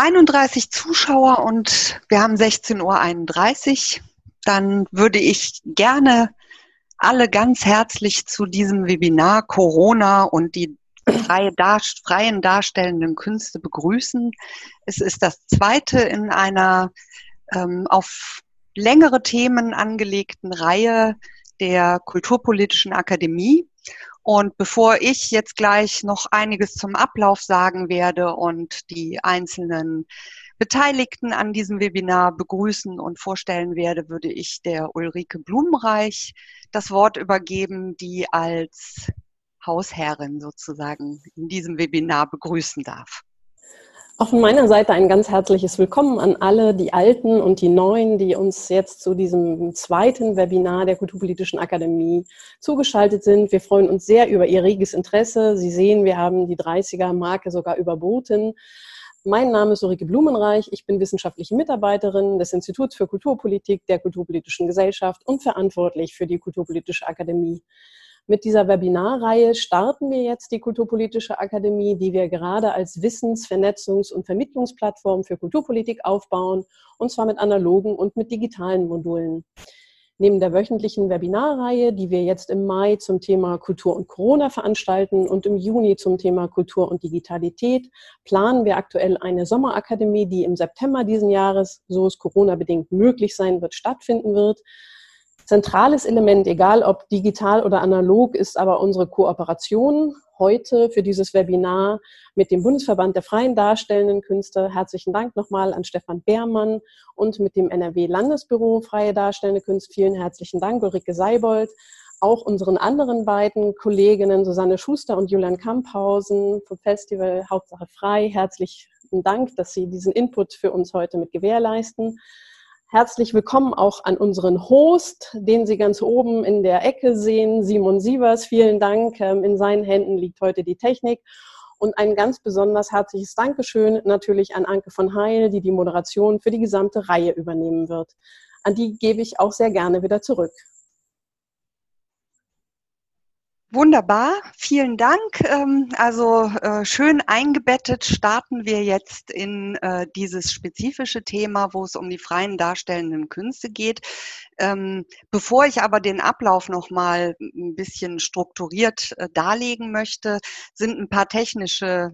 31 Zuschauer und wir haben 16.31 Uhr. Dann würde ich gerne alle ganz herzlich zu diesem Webinar Corona und die freie Dar freien darstellenden Künste begrüßen. Es ist das zweite in einer ähm, auf längere Themen angelegten Reihe der Kulturpolitischen Akademie. Und bevor ich jetzt gleich noch einiges zum Ablauf sagen werde und die einzelnen Beteiligten an diesem Webinar begrüßen und vorstellen werde, würde ich der Ulrike Blumenreich das Wort übergeben, die als Hausherrin sozusagen in diesem Webinar begrüßen darf. Auch von meiner Seite ein ganz herzliches Willkommen an alle, die Alten und die Neuen, die uns jetzt zu diesem zweiten Webinar der Kulturpolitischen Akademie zugeschaltet sind. Wir freuen uns sehr über Ihr reges Interesse. Sie sehen, wir haben die 30er-Marke sogar überboten. Mein Name ist Ulrike Blumenreich. Ich bin wissenschaftliche Mitarbeiterin des Instituts für Kulturpolitik der Kulturpolitischen Gesellschaft und verantwortlich für die Kulturpolitische Akademie. Mit dieser Webinarreihe starten wir jetzt die Kulturpolitische Akademie, die wir gerade als Wissens-, Vernetzungs- und Vermittlungsplattform für Kulturpolitik aufbauen, und zwar mit analogen und mit digitalen Modulen. Neben der wöchentlichen Webinarreihe, die wir jetzt im Mai zum Thema Kultur und Corona veranstalten und im Juni zum Thema Kultur und Digitalität, planen wir aktuell eine Sommerakademie, die im September diesen Jahres, so es Corona-bedingt möglich sein wird, stattfinden wird. Zentrales Element, egal ob digital oder analog, ist aber unsere Kooperation heute für dieses Webinar mit dem Bundesverband der freien darstellenden Künste. Herzlichen Dank nochmal an Stefan Beermann und mit dem NRW-Landesbüro Freie Darstellende Künste. Vielen herzlichen Dank, Ulrike Seibold. Auch unseren anderen beiden Kolleginnen Susanne Schuster und Julian Kamphausen vom Festival Hauptsache Frei. Herzlichen Dank, dass Sie diesen Input für uns heute mit gewährleisten. Herzlich willkommen auch an unseren Host, den Sie ganz oben in der Ecke sehen, Simon Sievers. Vielen Dank. Ähm, in seinen Händen liegt heute die Technik. Und ein ganz besonders herzliches Dankeschön natürlich an Anke von Heil, die die Moderation für die gesamte Reihe übernehmen wird. An die gebe ich auch sehr gerne wieder zurück. Wunderbar, vielen Dank. Ähm, also äh, schön eingebettet starten wir jetzt in äh, dieses spezifische Thema, wo es um die freien darstellenden Künste geht. Ähm, bevor ich aber den Ablauf noch mal ein bisschen strukturiert äh, darlegen möchte, sind ein paar technische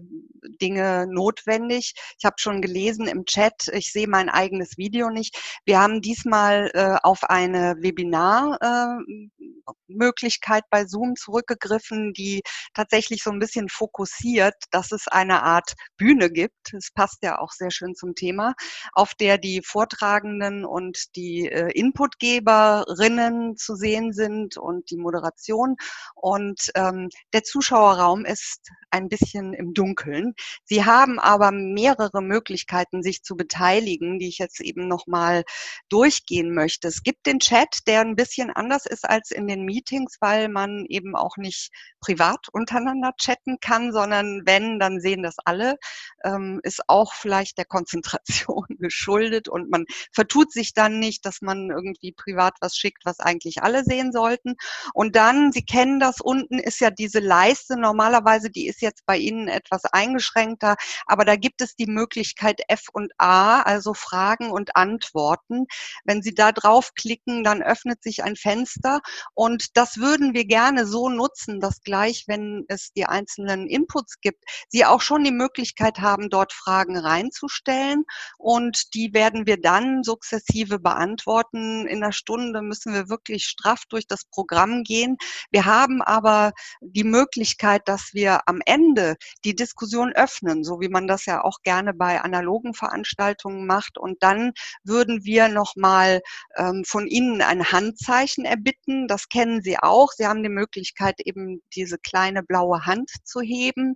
Dinge notwendig. Ich habe schon gelesen im Chat, ich sehe mein eigenes Video nicht. Wir haben diesmal auf eine Webinar-Möglichkeit äh, bei Zoom zurückgegriffen, die tatsächlich so ein bisschen fokussiert, dass es eine Art Bühne gibt. Es passt ja auch sehr schön zum Thema, auf der die Vortragenden und die äh, Input geben Gastgeberinnen zu sehen sind und die Moderation. Und ähm, der Zuschauerraum ist ein bisschen im Dunkeln. Sie haben aber mehrere Möglichkeiten, sich zu beteiligen, die ich jetzt eben nochmal durchgehen möchte. Es gibt den Chat, der ein bisschen anders ist als in den Meetings, weil man eben auch nicht privat untereinander chatten kann, sondern wenn, dann sehen das alle. Ähm, ist auch vielleicht der Konzentration geschuldet und man vertut sich dann nicht, dass man irgendwie privat was schickt, was eigentlich alle sehen sollten. Und dann, Sie kennen das, unten ist ja diese Leiste. Normalerweise, die ist jetzt bei Ihnen etwas eingeschränkter, aber da gibt es die Möglichkeit F und A, also Fragen und Antworten. Wenn Sie da draufklicken, dann öffnet sich ein Fenster und das würden wir gerne so nutzen, dass gleich, wenn es die einzelnen Inputs gibt, Sie auch schon die Möglichkeit haben, dort Fragen reinzustellen und die werden wir dann sukzessive beantworten in einer Stunde müssen wir wirklich straff durch das Programm gehen. Wir haben aber die Möglichkeit, dass wir am Ende die Diskussion öffnen, so wie man das ja auch gerne bei analogen Veranstaltungen macht. Und dann würden wir nochmal ähm, von Ihnen ein Handzeichen erbitten. Das kennen Sie auch. Sie haben die Möglichkeit, eben diese kleine blaue Hand zu heben.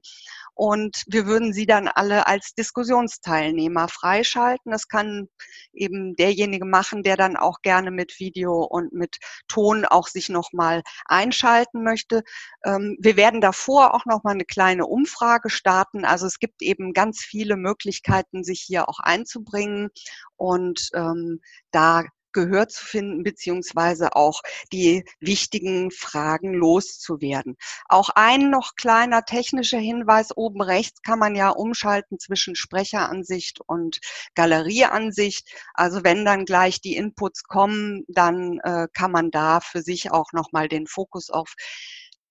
Und wir würden Sie dann alle als Diskussionsteilnehmer freischalten. Das kann eben derjenige machen, der dann auch gerne mit Video und mit Ton auch sich nochmal einschalten möchte. Ähm, wir werden davor auch nochmal eine kleine Umfrage starten. Also es gibt eben ganz viele Möglichkeiten, sich hier auch einzubringen. Und ähm, da Gehör zu finden, beziehungsweise auch die wichtigen Fragen loszuwerden. Auch ein noch kleiner technischer Hinweis, oben rechts kann man ja umschalten zwischen Sprecheransicht und Galerieansicht. Also wenn dann gleich die Inputs kommen, dann äh, kann man da für sich auch nochmal den Fokus auf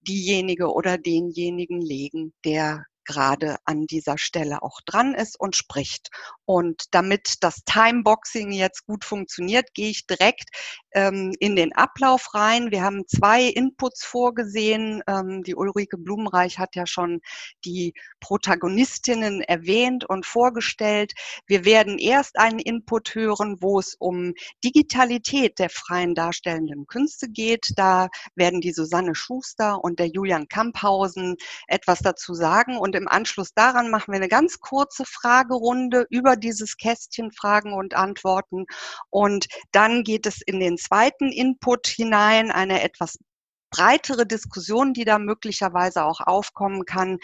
diejenige oder denjenigen legen, der gerade an dieser Stelle auch dran ist und spricht. Und damit das Timeboxing jetzt gut funktioniert, gehe ich direkt ähm, in den Ablauf rein. Wir haben zwei Inputs vorgesehen. Ähm, die Ulrike Blumenreich hat ja schon die Protagonistinnen erwähnt und vorgestellt. Wir werden erst einen Input hören, wo es um Digitalität der freien darstellenden Künste geht. Da werden die Susanne Schuster und der Julian Kamphausen etwas dazu sagen. Und im Anschluss daran machen wir eine ganz kurze Fragerunde über dieses Kästchen Fragen und Antworten. Und dann geht es in den zweiten Input hinein, eine etwas breitere Diskussion, die da möglicherweise auch aufkommen kann.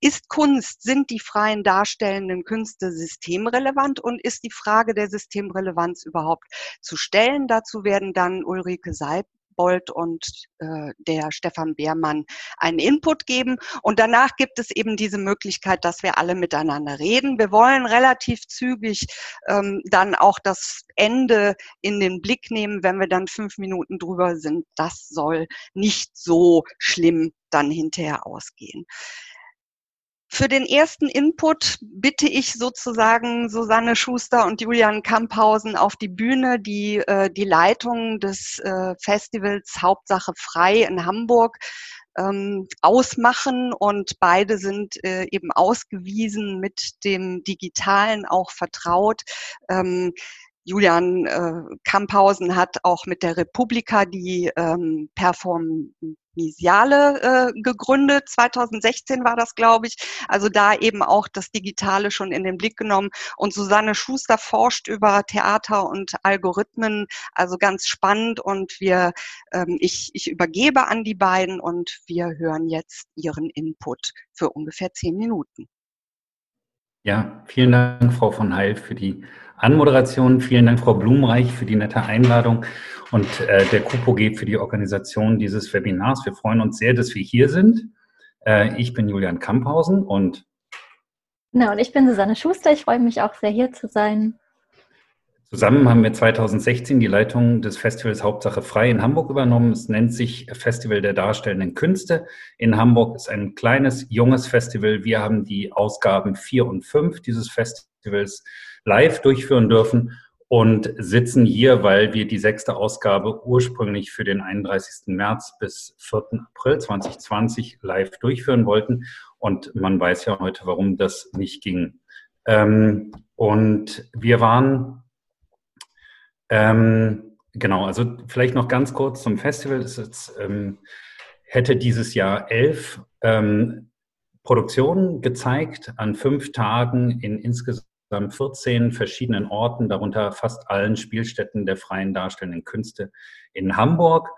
Ist Kunst, sind die freien darstellenden Künste systemrelevant und ist die Frage der Systemrelevanz überhaupt zu stellen? Dazu werden dann Ulrike Seib Bold und äh, der Stefan Beermann einen Input geben. Und danach gibt es eben diese Möglichkeit, dass wir alle miteinander reden. Wir wollen relativ zügig ähm, dann auch das Ende in den Blick nehmen, wenn wir dann fünf Minuten drüber sind. Das soll nicht so schlimm dann hinterher ausgehen. Für den ersten Input bitte ich sozusagen Susanne Schuster und Julian Kamphausen auf die Bühne, die äh, die Leitung des äh, Festivals Hauptsache frei in Hamburg ähm, ausmachen und beide sind äh, eben ausgewiesen mit dem Digitalen auch vertraut. Ähm, Julian äh, Kamphausen hat auch mit der Republika die ähm, Perform Misiale äh, gegründet. 2016 war das, glaube ich. Also da eben auch das Digitale schon in den Blick genommen. Und Susanne Schuster forscht über Theater und Algorithmen. Also ganz spannend. Und wir, ähm, ich, ich übergebe an die beiden und wir hören jetzt ihren Input für ungefähr zehn Minuten. Ja, vielen Dank, Frau von Heil, für die Anmoderation. Vielen Dank, Frau Blumenreich, für die nette Einladung und äh, der KUPOG für die Organisation dieses Webinars. Wir freuen uns sehr, dass wir hier sind. Äh, ich bin Julian Kamphausen und Na, und ich bin Susanne Schuster. Ich freue mich auch sehr, hier zu sein. Zusammen haben wir 2016 die Leitung des Festivals Hauptsache Frei in Hamburg übernommen. Es nennt sich Festival der darstellenden Künste. In Hamburg ist ein kleines, junges Festival. Wir haben die Ausgaben vier und fünf dieses Festivals live durchführen dürfen und sitzen hier, weil wir die sechste Ausgabe ursprünglich für den 31. März bis 4. April 2020 live durchführen wollten. Und man weiß ja heute, warum das nicht ging. Ähm, und wir waren, ähm, genau, also vielleicht noch ganz kurz zum Festival. Es jetzt, ähm, hätte dieses Jahr elf ähm, Produktionen gezeigt an fünf Tagen in insgesamt 14 verschiedenen Orten, darunter fast allen Spielstätten der freien darstellenden Künste in Hamburg.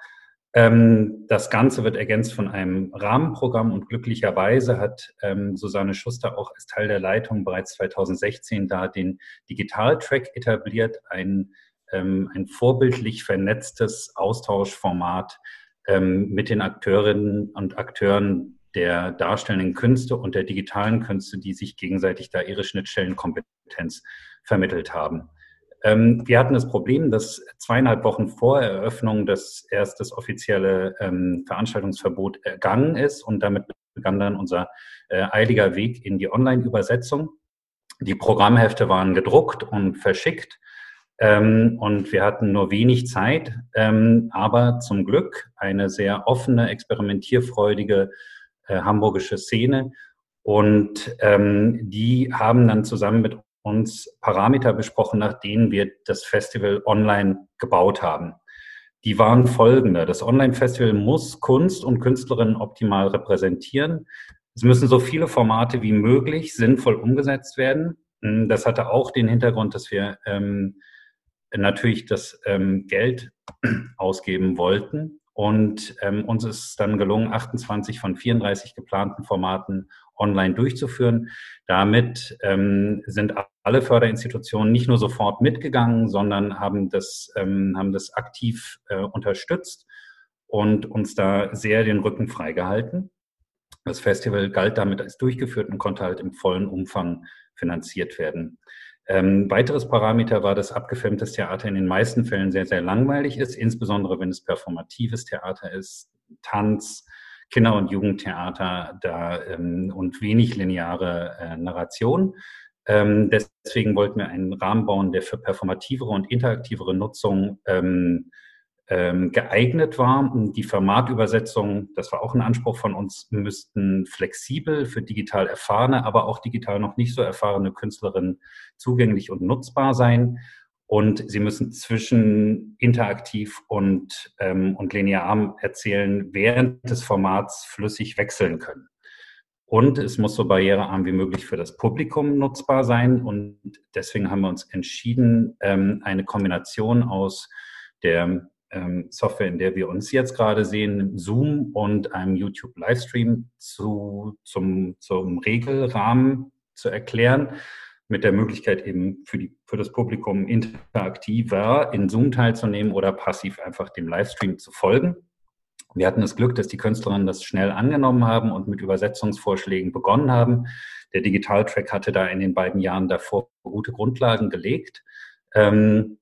Ähm, das Ganze wird ergänzt von einem Rahmenprogramm und glücklicherweise hat ähm, Susanne Schuster auch als Teil der Leitung bereits 2016 da den Digitaltrack etabliert, ein, ähm, ein vorbildlich vernetztes Austauschformat mit den Akteurinnen und Akteuren der darstellenden Künste und der digitalen Künste, die sich gegenseitig da ihre Schnittstellenkompetenz vermittelt haben. Ähm, wir hatten das Problem, dass zweieinhalb Wochen vor Eröffnung das erst das offizielle ähm, Veranstaltungsverbot ergangen ist und damit begann dann unser äh, eiliger Weg in die Online-Übersetzung. Die Programmhefte waren gedruckt und verschickt ähm, und wir hatten nur wenig Zeit, ähm, aber zum Glück eine sehr offene, experimentierfreudige hamburgische Szene. Und ähm, die haben dann zusammen mit uns Parameter besprochen, nach denen wir das Festival online gebaut haben. Die waren folgende. Das Online-Festival muss Kunst und Künstlerinnen optimal repräsentieren. Es müssen so viele Formate wie möglich sinnvoll umgesetzt werden. Hm, das hatte auch den Hintergrund, dass wir ähm, natürlich das ähm, Geld ausgeben wollten und ähm, uns ist dann gelungen, 28 von 34 geplanten Formaten online durchzuführen. Damit ähm, sind alle Förderinstitutionen nicht nur sofort mitgegangen, sondern haben das, ähm, haben das aktiv äh, unterstützt und uns da sehr den Rücken freigehalten. Das Festival galt damit als durchgeführt und konnte halt im vollen Umfang finanziert werden. Ähm, weiteres Parameter war, dass abgefilmtes Theater in den meisten Fällen sehr, sehr langweilig ist, insbesondere wenn es performatives Theater ist, Tanz, Kinder- und Jugendtheater da ähm, und wenig lineare äh, Narration. Ähm, deswegen wollten wir einen Rahmen bauen, der für performativere und interaktivere Nutzung ähm, ähm, geeignet war. Die Formatübersetzungen, das war auch ein Anspruch von uns, müssten flexibel für digital erfahrene, aber auch digital noch nicht so erfahrene Künstlerinnen zugänglich und nutzbar sein. Und sie müssen zwischen interaktiv und, ähm, und linear erzählen, während des Formats flüssig wechseln können. Und es muss so barrierearm wie möglich für das Publikum nutzbar sein. Und deswegen haben wir uns entschieden, ähm, eine Kombination aus der Software, in der wir uns jetzt gerade sehen, Zoom und einem YouTube-Livestream zu, zum, zum Regelrahmen zu erklären, mit der Möglichkeit eben für, die, für das Publikum interaktiver in Zoom teilzunehmen oder passiv einfach dem Livestream zu folgen. Wir hatten das Glück, dass die Künstlerinnen das schnell angenommen haben und mit Übersetzungsvorschlägen begonnen haben. Der Digitaltrack hatte da in den beiden Jahren davor gute Grundlagen gelegt. Ähm,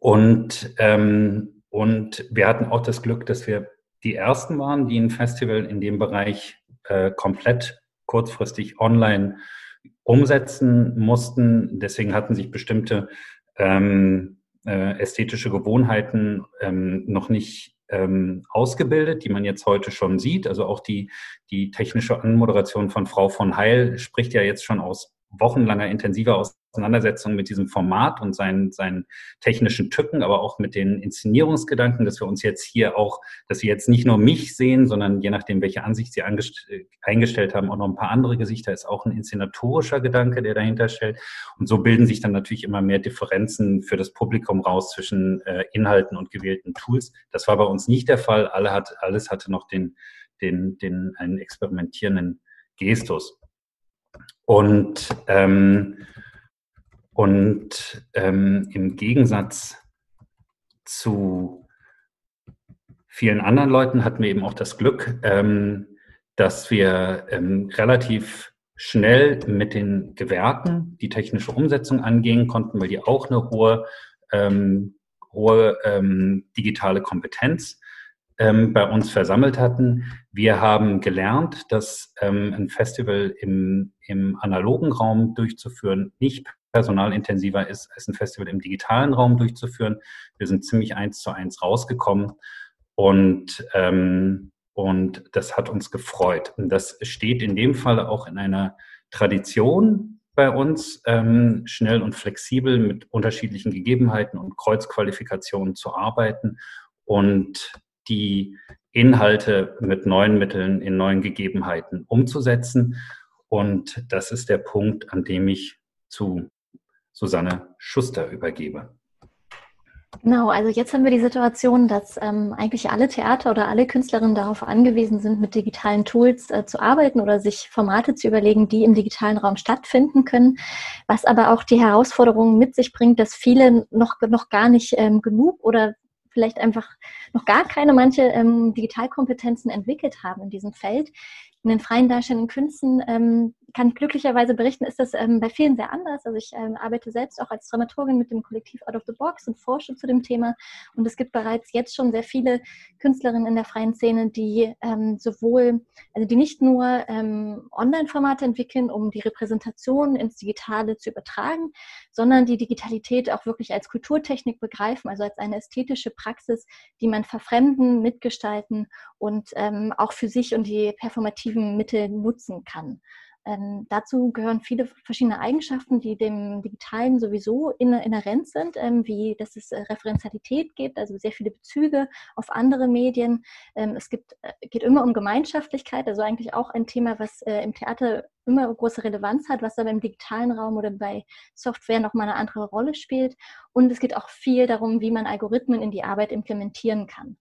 und ähm, und wir hatten auch das Glück, dass wir die ersten waren, die ein Festival in dem Bereich äh, komplett kurzfristig online umsetzen mussten. Deswegen hatten sich bestimmte ähm, äh, ästhetische Gewohnheiten ähm, noch nicht ähm, ausgebildet, die man jetzt heute schon sieht. Also auch die, die technische Anmoderation von Frau von Heil spricht ja jetzt schon aus wochenlanger intensiver Auseinandersetzung mit diesem Format und seinen, seinen technischen Tücken, aber auch mit den Inszenierungsgedanken, dass wir uns jetzt hier auch, dass Sie jetzt nicht nur mich sehen, sondern je nachdem, welche Ansicht Sie eingestellt haben, auch noch ein paar andere Gesichter, ist auch ein inszenatorischer Gedanke, der dahinter stellt. Und so bilden sich dann natürlich immer mehr Differenzen für das Publikum raus zwischen äh, Inhalten und gewählten Tools. Das war bei uns nicht der Fall. Alle hat, alles hatte noch den, den, den, einen experimentierenden Gestus. Und, ähm, und ähm, im Gegensatz zu vielen anderen Leuten hatten wir eben auch das Glück, ähm, dass wir ähm, relativ schnell mit den Gewerken die technische Umsetzung angehen konnten, weil die auch eine hohe, ähm, hohe digitale Kompetenz ähm, bei uns versammelt hatten. Wir haben gelernt, dass ähm, ein Festival im, im analogen Raum durchzuführen nicht personalintensiver ist, als ein Festival im digitalen Raum durchzuführen. Wir sind ziemlich eins zu eins rausgekommen und, ähm, und das hat uns gefreut. Und das steht in dem Fall auch in einer Tradition bei uns, ähm, schnell und flexibel mit unterschiedlichen Gegebenheiten und Kreuzqualifikationen zu arbeiten und die Inhalte mit neuen Mitteln in neuen Gegebenheiten umzusetzen. Und das ist der Punkt, an dem ich zu Susanne Schuster übergebe. Genau, also jetzt haben wir die Situation, dass ähm, eigentlich alle Theater oder alle Künstlerinnen darauf angewiesen sind, mit digitalen Tools äh, zu arbeiten oder sich Formate zu überlegen, die im digitalen Raum stattfinden können, was aber auch die Herausforderung mit sich bringt, dass viele noch, noch gar nicht ähm, genug oder vielleicht einfach noch gar keine manche ähm, Digitalkompetenzen entwickelt haben in diesem Feld. In den freien darstellenden Künsten ähm, kann ich glücklicherweise berichten, ist das ähm, bei vielen sehr anders. Also ich ähm, arbeite selbst auch als Dramaturgin mit dem Kollektiv Out of the Box und forsche zu dem Thema. Und es gibt bereits jetzt schon sehr viele Künstlerinnen in der freien Szene, die ähm, sowohl, also die nicht nur ähm, Online-Formate entwickeln, um die Repräsentation ins Digitale zu übertragen, sondern die Digitalität auch wirklich als Kulturtechnik begreifen, also als eine ästhetische Praxis, die man verfremden, mitgestalten und ähm, auch für sich und die performativen Mittel nutzen kann. Ähm, dazu gehören viele verschiedene Eigenschaften, die dem Digitalen sowieso inhärent sind, ähm, wie dass es äh, Referenzialität gibt, also sehr viele Bezüge auf andere Medien. Ähm, es gibt, äh, geht immer um Gemeinschaftlichkeit, also eigentlich auch ein Thema, was äh, im Theater immer große Relevanz hat, was aber im digitalen Raum oder bei Software nochmal eine andere Rolle spielt. Und es geht auch viel darum, wie man Algorithmen in die Arbeit implementieren kann.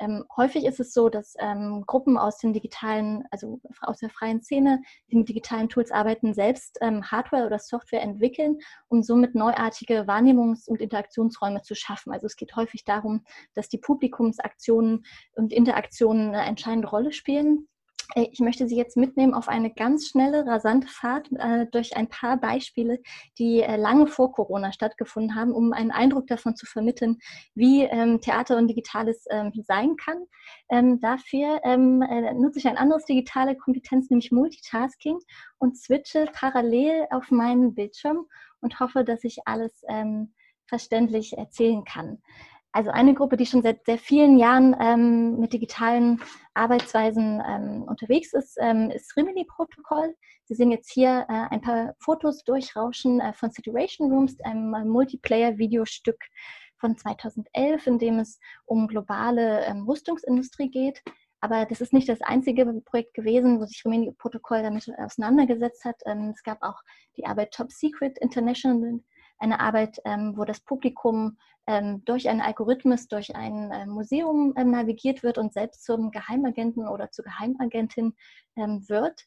Ähm, häufig ist es so, dass ähm, Gruppen aus den digitalen, also aus der freien Szene, die mit digitalen Tools arbeiten, selbst ähm, Hardware oder Software entwickeln, um somit neuartige Wahrnehmungs- und Interaktionsräume zu schaffen. Also es geht häufig darum, dass die Publikumsaktionen und Interaktionen eine entscheidende Rolle spielen ich möchte Sie jetzt mitnehmen auf eine ganz schnelle, rasante Fahrt äh, durch ein paar Beispiele, die äh, lange vor Corona stattgefunden haben, um einen Eindruck davon zu vermitteln, wie ähm, Theater und Digitales ähm, sein kann. Ähm, dafür ähm, äh, nutze ich ein anderes digitale Kompetenz, nämlich Multitasking und switche parallel auf meinen Bildschirm und hoffe, dass ich alles ähm, verständlich erzählen kann. Also eine Gruppe, die schon seit sehr vielen Jahren ähm, mit digitalen Arbeitsweisen ähm, unterwegs ist, ähm, ist Rimini-Protokoll. Sie sehen jetzt hier äh, ein paar Fotos durchrauschen äh, von Situation Rooms, einem äh, Multiplayer-Videostück von 2011, in dem es um globale ähm, Rüstungsindustrie geht. Aber das ist nicht das einzige Projekt gewesen, wo sich Rimini-Protokoll damit auseinandergesetzt hat. Ähm, es gab auch die Arbeit Top Secret International, eine Arbeit, ähm, wo das Publikum ähm, durch einen Algorithmus, durch ein äh, Museum ähm, navigiert wird und selbst zum Geheimagenten oder zur Geheimagentin ähm, wird.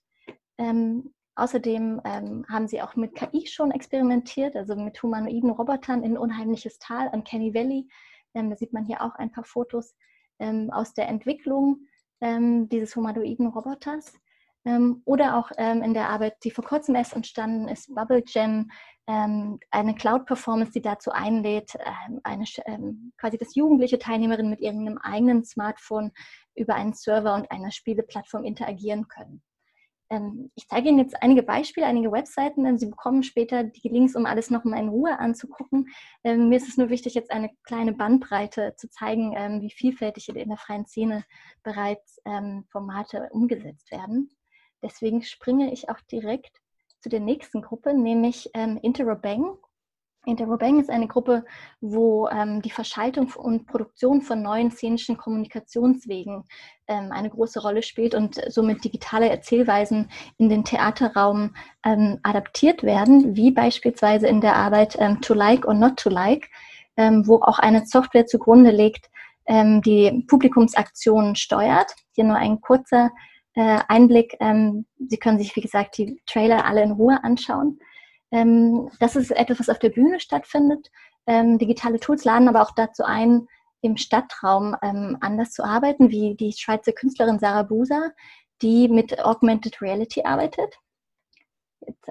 Ähm, außerdem ähm, haben sie auch mit KI schon experimentiert, also mit humanoiden Robotern in Unheimliches Tal an Kenny Valley. da sieht man hier auch ein paar Fotos aus der Entwicklung dieses humanoiden Roboters. Ähm, oder auch ähm, in der Arbeit, die vor kurzem erst entstanden ist, Bubble Jam, ähm, eine Cloud-Performance, die dazu einlädt, eine, quasi das jugendliche Teilnehmerinnen mit ihrem eigenen Smartphone über einen Server und eine Spieleplattform interagieren können. Ich zeige Ihnen jetzt einige Beispiele, einige Webseiten, Sie bekommen später die Links, um alles nochmal in Ruhe anzugucken. mir ist es nur wichtig, jetzt eine kleine Bandbreite zu zeigen, wie vielfältig in der freien Szene bereits Formate umgesetzt werden. Deswegen springe ich auch direkt zu der nächsten Gruppe, nämlich ähm, Interrobang. Interrobang ist eine Gruppe, wo ähm, die Verschaltung und Produktion von neuen szenischen Kommunikationswegen ähm, eine große Rolle spielt und somit digitale Erzählweisen in den Theaterraum ähm, adaptiert werden, wie beispielsweise in der Arbeit ähm, To Like or Not to Like, ähm, wo auch eine Software zugrunde liegt, ähm, die Publikumsaktionen steuert. Hier nur ein kurzer äh, Einblick. Ähm, Sie können sich, wie gesagt, die Trailer alle in Ruhe anschauen. Ähm, das ist etwas, was auf der Bühne stattfindet. Ähm, digitale Tools laden aber auch dazu ein, im Stadtraum ähm, anders zu arbeiten, wie die Schweizer Künstlerin Sarah Busa, die mit Augmented Reality arbeitet. Jetzt,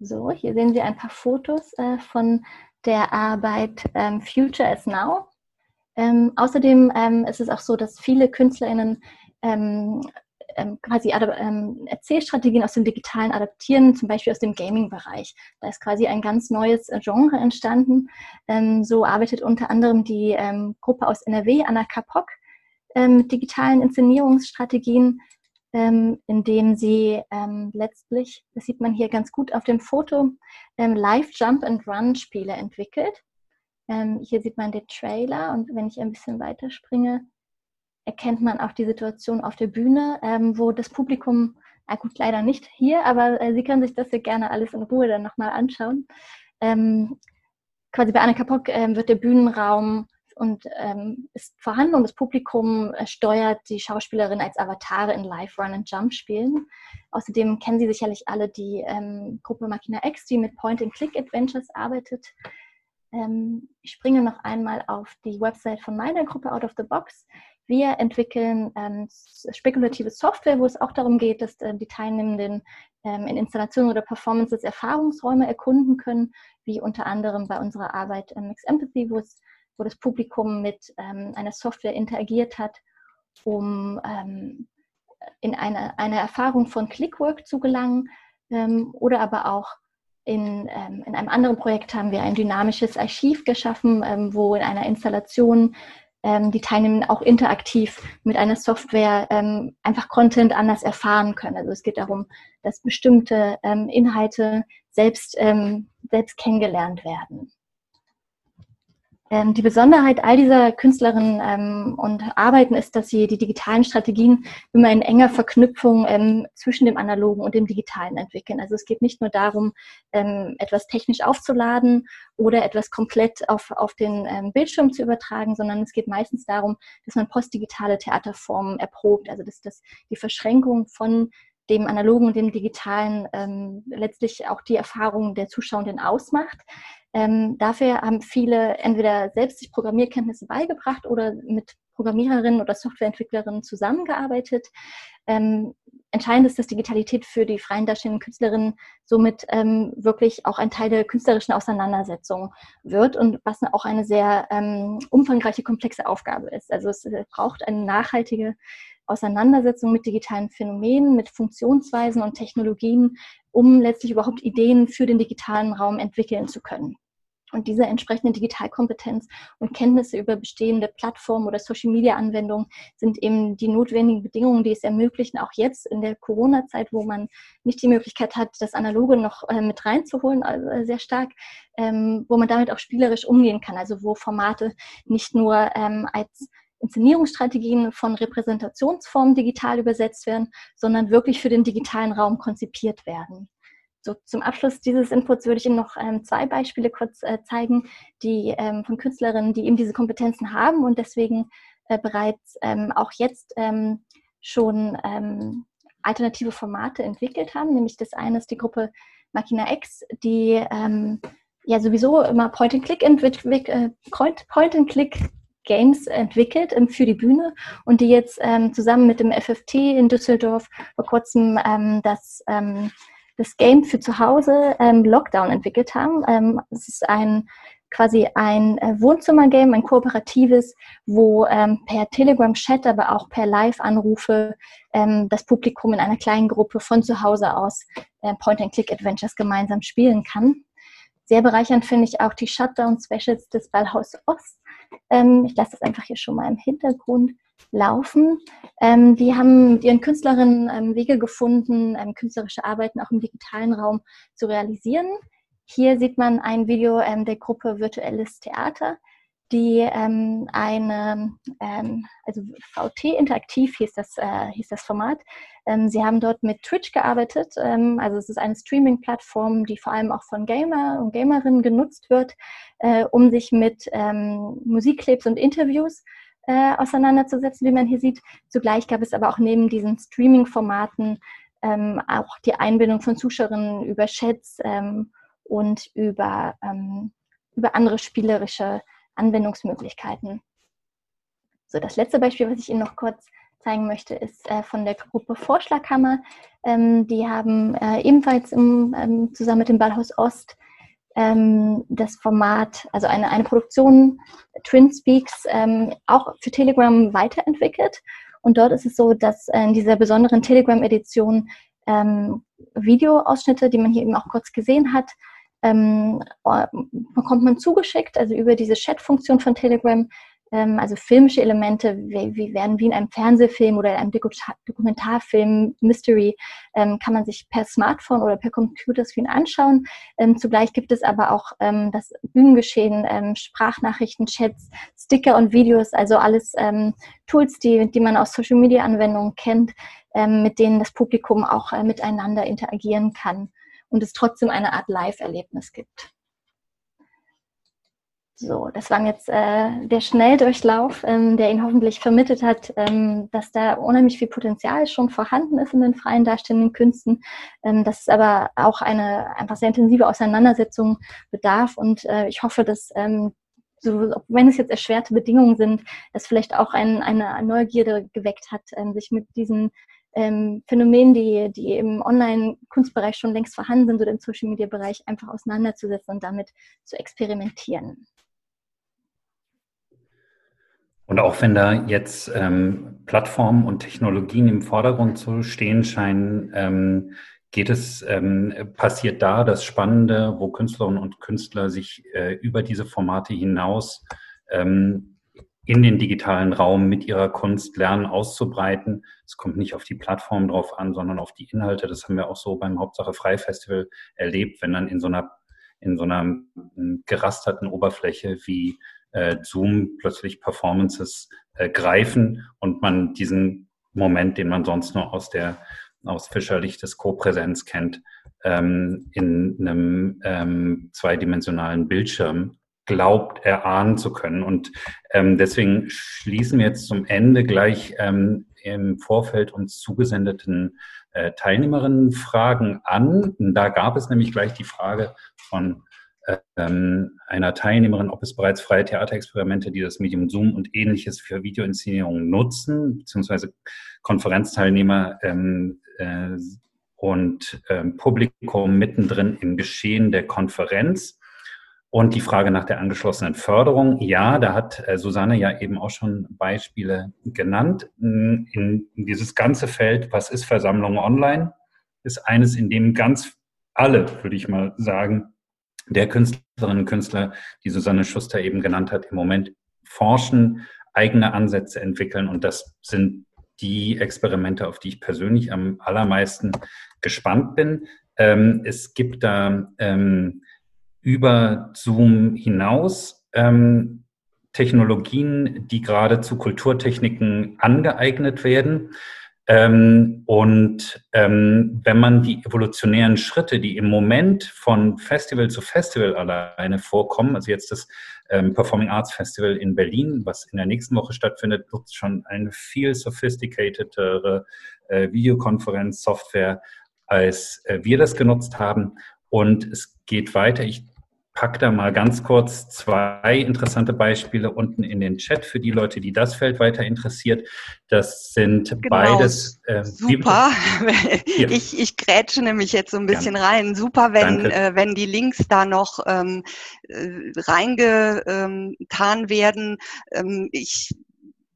so, hier sehen Sie ein paar Fotos äh, von der Arbeit ähm, Future is Now. Ähm, außerdem ähm, ist es auch so, dass viele KünstlerInnen ähm, ähm, quasi ähm, Erzählstrategien aus dem Digitalen adaptieren, zum Beispiel aus dem Gaming-Bereich. Da ist quasi ein ganz neues Genre entstanden. Ähm, so arbeitet unter anderem die ähm, Gruppe aus NRW, Anna Kapok, ähm, mit digitalen Inszenierungsstrategien, ähm, indem sie letztlich, das sieht man hier ganz gut auf dem Foto, Live Jump and Run Spiele entwickelt. hier sieht man den Trailer und wenn ich ein bisschen weiterspringe, erkennt man auch die Situation auf der Bühne, ähm, wo das Publikum, na gut, leider nicht hier, aber äh, Sie können sich das ja gerne alles in Ruhe dann nochmal anschauen. Ähm, quasi bei Anna Kapok äh, wird der Bühnenraum und ähm, ist vorhanden und das Publikum äh, steuert die Schauspielerin als Avatare in Live Run and Jump spielen. Außerdem kennen Sie sicherlich alle die ähm, Gruppe Machina X, die mit Point-and-Click-Adventures arbeitet. Ähm, ich springe noch einmal auf die Website von meiner Gruppe Out of the Box. Wir entwickeln ähm, spekulative Software, wo es auch darum geht, dass äh, die Teilnehmenden ähm, in Installationen oder Performances Erfahrungsräume erkunden können, wie unter anderem bei unserer Arbeit ähm, Mix Empathy, wo, es, wo das Publikum mit ähm, einer Software interagiert hat, um ähm, in eine, eine Erfahrung von Clickwork zu gelangen ähm, oder aber auch in, ähm, in, einem anderen Projekt haben wir ein dynamisches Archiv geschaffen, ähm, wo in einer Installation ähm, die Teilnehmenden auch interaktiv mit einer Software ähm, einfach Content anders erfahren können. Also es geht darum, dass bestimmte ähm, Inhalte selbst, ähm, selbst kennengelernt werden. Ähm, die Besonderheit all dieser Künstlerinnen ähm, und Arbeiten ist, dass sie die digitalen Strategien immer in enger Verknüpfung ähm, zwischen dem Analogen und dem Digitalen entwickeln. Also es geht nicht nur darum, etwas technisch aufzuladen oder etwas komplett auf, auf den Bildschirm zu übertragen, sondern es geht meistens darum, dass man postdigitale Theaterformen erprobt. Also dass, dass die Verschränkung von dem analogen und dem digitalen ähm, letztlich auch die Erfahrung der Zuschauenden ausmacht. Ähm, dafür haben viele entweder selbst sich Programmierkenntnisse beigebracht oder mit Programmiererinnen oder Softwareentwicklerinnen zusammengearbeitet. Ähm, entscheidend ist, dass Digitalität für die freien darstellenden Künstlerinnen somit ähm, wirklich auch ein Teil der künstlerischen Auseinandersetzung wird und was auch eine sehr ähm, umfangreiche, komplexe Aufgabe ist. Also es äh, braucht eine nachhaltige Auseinandersetzung mit digitalen Phänomenen, mit Funktionsweisen und Technologien, um letztlich überhaupt Ideen für den digitalen Raum entwickeln zu können. Und diese entsprechende Digitalkompetenz und Kenntnisse über bestehende Plattformen oder Social-Media-Anwendungen sind eben die notwendigen Bedingungen, die es ermöglichen, auch jetzt in der Corona-Zeit, wo man nicht die Möglichkeit hat, das Analoge noch äh, mit reinzuholen, also äh, sehr stark, ähm, wo man damit auch spielerisch umgehen kann, also wo Formate nicht nur ähm, als Inszenierungsstrategien von Repräsentationsformen digital übersetzt werden, sondern wirklich für den digitalen Raum konzipiert werden. So, zum Abschluss dieses Inputs würde ich Ihnen noch ähm, zwei Beispiele kurz äh, zeigen, die ähm, von Künstlerinnen, die eben diese Kompetenzen haben und deswegen äh, bereits ähm, auch jetzt ähm, schon ähm, alternative Formate entwickelt haben. Nämlich das eine ist die Gruppe Machina X, die ähm, ja sowieso immer Point-and-Click äh, Point-and-Click Games entwickelt für die Bühne und die jetzt zusammen mit dem FFT in Düsseldorf vor kurzem das, das Game für zu Hause ähm, Lockdown entwickelt haben. Ähm, es ist ein quasi ein äh, Wohnzimmergame, ein kooperatives, wo per Telegram-Chat, aber auch per Live-Anrufe das Publikum in einer kleinen Gruppe von zu Hause aus äh, Point-and-Click-Adventures gemeinsam spielen kann. Sehr bereichernd finde ich auch die Shutdown-Specials des Ballhaus Ost, ähm, ich lasse das einfach hier schon mal im Hintergrund laufen. Ähm, die haben mit ihren Künstlerinnen ähm, Wege gefunden, ähm, künstlerische Arbeiten auch im digitalen Raum zu realisieren. Hier sieht man ein Video ähm, der Gruppe Virtuelles Theater, die ähm, eine, ähm, also VT Interaktiv hieß das, äh, hieß das Format. Sie haben dort mit Twitch gearbeitet. Also es ist eine Streaming-Plattform, die vor allem auch von Gamer und Gamerinnen genutzt wird, äh, um sich mit Musikclips und Interviews äh, auseinanderzusetzen, wie man hier sieht. Zugleich gab es aber auch neben diesen Streaming-Formaten ähm, auch die Einbindung von Zuschauerinnen über Chats ähm, und über, über andere spielerische Anwendungsmöglichkeiten. So, das letzte Beispiel, was ich Ihnen noch kurz zeigen möchte, ist äh, von der Gruppe Vorschlaghammer. Ähm, die haben äh, ebenfalls im, ähm, zusammen mit dem Ballhaus Ost ähm, das Format, also eine, eine Produktion Twin Speaks, ähm, auch für Telegram weiterentwickelt. Und dort ist es so, dass in dieser besonderen Telegram-Edition ähm, Videoausschnitte, die man hier eben auch kurz gesehen hat, ähm, äh, bekommt man zugeschickt, also über diese Chat-Funktion von Telegram, also filmische Elemente, wie, wie, werden wie in einem Fernsehfilm oder einem Dokumentarfilm, Mystery, ähm, kann man sich per Smartphone oder per Computerscreen anschauen. Ähm, zugleich gibt es aber auch ähm, das Bühnengeschehen, ähm, Sprachnachrichten, Chats, Sticker und Videos, also alles ähm, Tools, die, die man aus Social-Media-Anwendungen kennt, mit denen das Publikum auch äh, miteinander interagieren kann und es trotzdem eine Art Live-Erlebnis gibt. So, das war jetzt äh, der Schnelldurchlauf, ähm, der Ihnen hoffentlich vermittelt hat, ähm, dass da unheimlich viel Potenzial schon vorhanden ist in den freien darstellenden Künsten, ähm, dass es aber auch eine einfach sehr intensive Auseinandersetzung bedarf. Und äh, ich hoffe, dass ähm, so, wenn es jetzt erschwerte Bedingungen sind, dass vielleicht auch ein, eine Neugierde geweckt hat, ähm, sich mit diesen ähm, Phänomenen, die, die im Online-Kunstbereich schon längst vorhanden sind oder im Social-Media-Bereich einfach auseinanderzusetzen und damit zu experimentieren. Und auch wenn da jetzt ähm, Plattformen und Technologien im Vordergrund zu stehen scheinen, ähm, geht es, ähm, passiert da das Spannende, wo Künstlerinnen und Künstler sich äh, über diese Formate hinaus ähm, in den digitalen Raum mit ihrer Kunst lernen auszubreiten. Es kommt nicht auf die Plattform drauf an, sondern auf die Inhalte. Das haben wir auch so beim Hauptsache Frei Festival erlebt, wenn dann in so einer in so einer hm, gerasterten Oberfläche wie äh, Zoom plötzlich Performances äh, greifen und man diesen Moment, den man sonst nur aus der aus Fischerlicht des Co-Präsenz kennt, ähm, in einem ähm, zweidimensionalen Bildschirm glaubt, erahnen zu können. Und ähm, deswegen schließen wir jetzt zum Ende gleich ähm, im Vorfeld uns zugesendeten äh, Teilnehmerinnenfragen an. Da gab es nämlich gleich die Frage von ähm, einer Teilnehmerin, ob es bereits freie Theaterexperimente, die das Medium Zoom und ähnliches für Videoinszenierungen nutzen, beziehungsweise Konferenzteilnehmer ähm, äh, und ähm, Publikum mittendrin im Geschehen der Konferenz. Und die Frage nach der angeschlossenen Förderung, ja, da hat äh, Susanne ja eben auch schon Beispiele genannt. In, in dieses ganze Feld, was ist Versammlung online, ist eines, in dem ganz alle, würde ich mal sagen, der Künstlerinnen und Künstler, die Susanne Schuster eben genannt hat, im Moment forschen, eigene Ansätze entwickeln. Und das sind die Experimente, auf die ich persönlich am allermeisten gespannt bin. Ähm, es gibt da ähm, über Zoom hinaus ähm, Technologien, die gerade zu Kulturtechniken angeeignet werden. Ähm, und ähm, wenn man die evolutionären Schritte, die im Moment von Festival zu Festival alleine vorkommen, also jetzt das ähm, Performing Arts Festival in Berlin, was in der nächsten Woche stattfindet, nutzt schon eine viel sophisticatedere äh, Videokonferenzsoftware, als äh, wir das genutzt haben. Und es geht weiter. Ich pack da mal ganz kurz zwei interessante Beispiele unten in den Chat für die Leute, die das Feld weiter interessiert. Das sind genau, beides. Äh, super. ich, ich grätsche nämlich jetzt so ein bisschen ja. rein. Super, wenn, äh, wenn die Links da noch ähm, äh, reingetan werden. Ähm, ich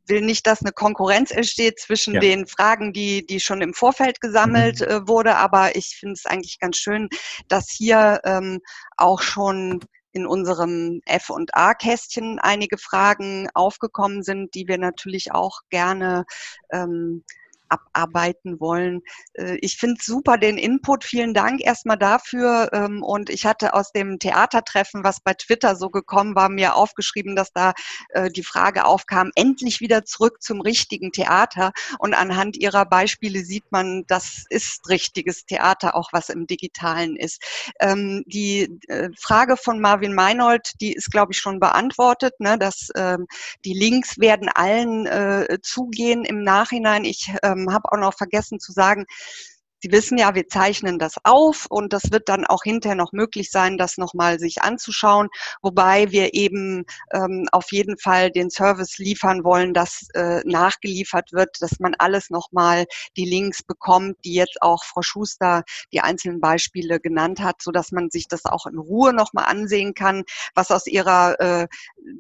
will nicht, dass eine Konkurrenz entsteht zwischen ja. den Fragen, die, die schon im Vorfeld gesammelt mhm. äh, wurde, aber ich finde es eigentlich ganz schön, dass hier ähm, auch schon in unserem F&A-Kästchen einige Fragen aufgekommen sind, die wir natürlich auch gerne ähm, abarbeiten wollen. Äh, ich finde super den Input. Vielen Dank erstmal dafür. Ähm, und ich hatte aus dem Theatertreffen, was bei Twitter so gekommen war, mir aufgeschrieben, dass da äh, die Frage aufkam, endlich wieder zurück zum richtigen Theater. Und anhand Ihrer Beispiele sieht man, das ist richtiges Theater, auch was im Digitalen ist. Ähm, die äh, Frage von Marvin Meinold, die ist, glaube ich, schon beantwortet, ne, dass ähm, die Links werden allen zugehen im Nachhinein. Ich ähm, habe auch noch vergessen zu sagen, Sie wissen ja, wir zeichnen das auf und das wird dann auch hinterher noch möglich sein, das nochmal sich anzuschauen, wobei wir eben ähm, auf jeden Fall den Service liefern wollen, dass äh, nachgeliefert wird, dass man alles nochmal die Links bekommt, die jetzt auch Frau Schuster die einzelnen Beispiele genannt hat, so dass man sich das auch in Ruhe nochmal ansehen kann, was aus ihrer äh,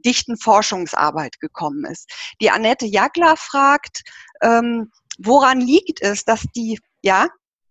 dichten Forschungsarbeit gekommen ist. Die Annette Jagler fragt, ähm, woran liegt es, dass die, ja?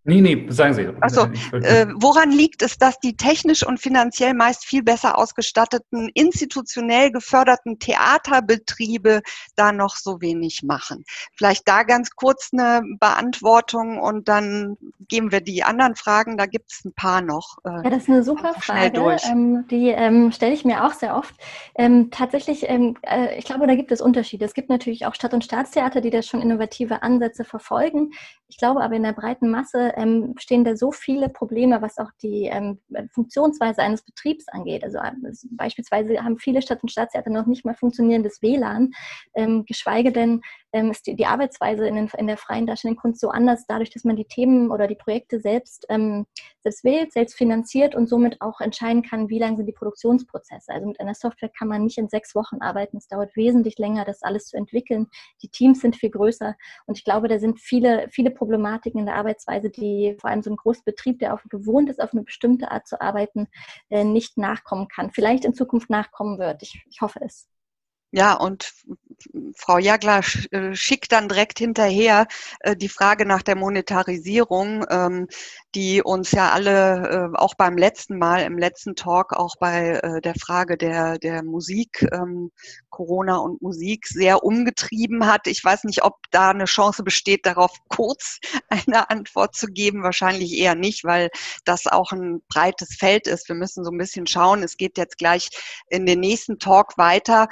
Nee, nee, sagen Sie. Also, äh, woran liegt es, dass die technisch und finanziell meist viel besser ausgestatteten, institutionell geförderten Theaterbetriebe da noch so wenig machen? Vielleicht da ganz kurz eine Beantwortung und dann geben wir die anderen Fragen. Da gibt es ein paar noch. Äh, ja, das ist eine super Frage. Ähm, die ähm, stelle ich mir auch sehr oft. Ähm, tatsächlich, ähm, äh, ich glaube, da gibt es Unterschiede. Es gibt natürlich auch Stadt- und Staatstheater, die da schon innovative Ansätze verfolgen. Ich glaube aber in der breiten Masse ähm, bestehen da so viele Probleme, was auch die ähm, Funktionsweise eines Betriebs angeht. Also äh, beispielsweise haben viele Stadt- und Staatstheater noch nicht mal funktionierendes WLAN, ähm, geschweige denn ähm, ist die, die Arbeitsweise in, den, in, der freien darstellenden Kunst so anders, dadurch, dass man die Themen oder die Projekte selbst, ähm, selbst wählt, selbst finanziert und somit auch entscheiden kann, wie lang sind die Produktionsprozesse. Also mit einer Software kann man nicht in sechs Wochen arbeiten. Es dauert wesentlich länger, das alles zu entwickeln. Die Teams sind viel größer und ich glaube, da sind viele, viele Problematiken in der Arbeitsweise, die vor allem so ein Großbetrieb, der auch gewohnt ist, auf eine bestimmte Art zu arbeiten, äh, nicht nachkommen kann. Vielleicht in Zukunft nachkommen wird. Ich, ich hoffe es. Ja, und Frau Jagler äh, schickt dann direkt hinterher äh, die Frage nach der Monetarisierung, ähm, die uns ja alle äh, auch beim letzten Mal, im letzten Talk, auch bei der Frage der, der Musik, ähm, Corona und Musik sehr umgetrieben hat. Ich weiß nicht, ob da eine Chance besteht, darauf kurz eine Antwort zu geben. Wahrscheinlich eher nicht, weil das auch ein breites Feld ist. Wir müssen so ein bisschen schauen. Es geht jetzt gleich in den nächsten Talk weiter.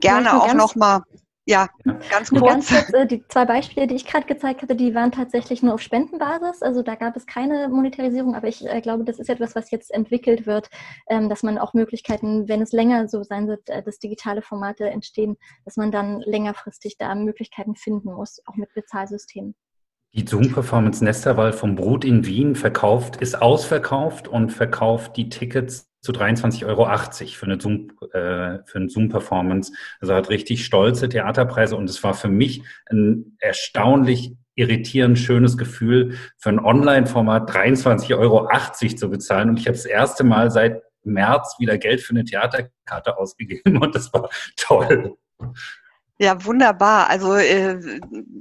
Gerne auch noch mal ja, ganz kurz. Ganz kurz äh, die zwei Beispiele, die ich gerade gezeigt hatte, die waren tatsächlich nur auf Spendenbasis. Also da gab es keine Monetarisierung, aber ich äh, glaube, das ist etwas, was jetzt entwickelt wird, ähm, dass man auch Möglichkeiten, wenn es länger so sein wird, äh, dass digitale Formate entstehen, dass man dann längerfristig da Möglichkeiten finden muss, auch mit Bezahlsystemen. Die Zoom-Performance Nesterwald vom Brut in Wien verkauft, ist ausverkauft und verkauft die Tickets zu 23,80 Euro für eine Zoom, äh, für eine Zoom-Performance. Also hat richtig stolze Theaterpreise und es war für mich ein erstaunlich irritierend schönes Gefühl, für ein Online-Format 23,80 Euro zu bezahlen. Und ich habe das erste Mal seit März wieder Geld für eine Theaterkarte ausgegeben und das war toll. Ja, wunderbar. Also äh,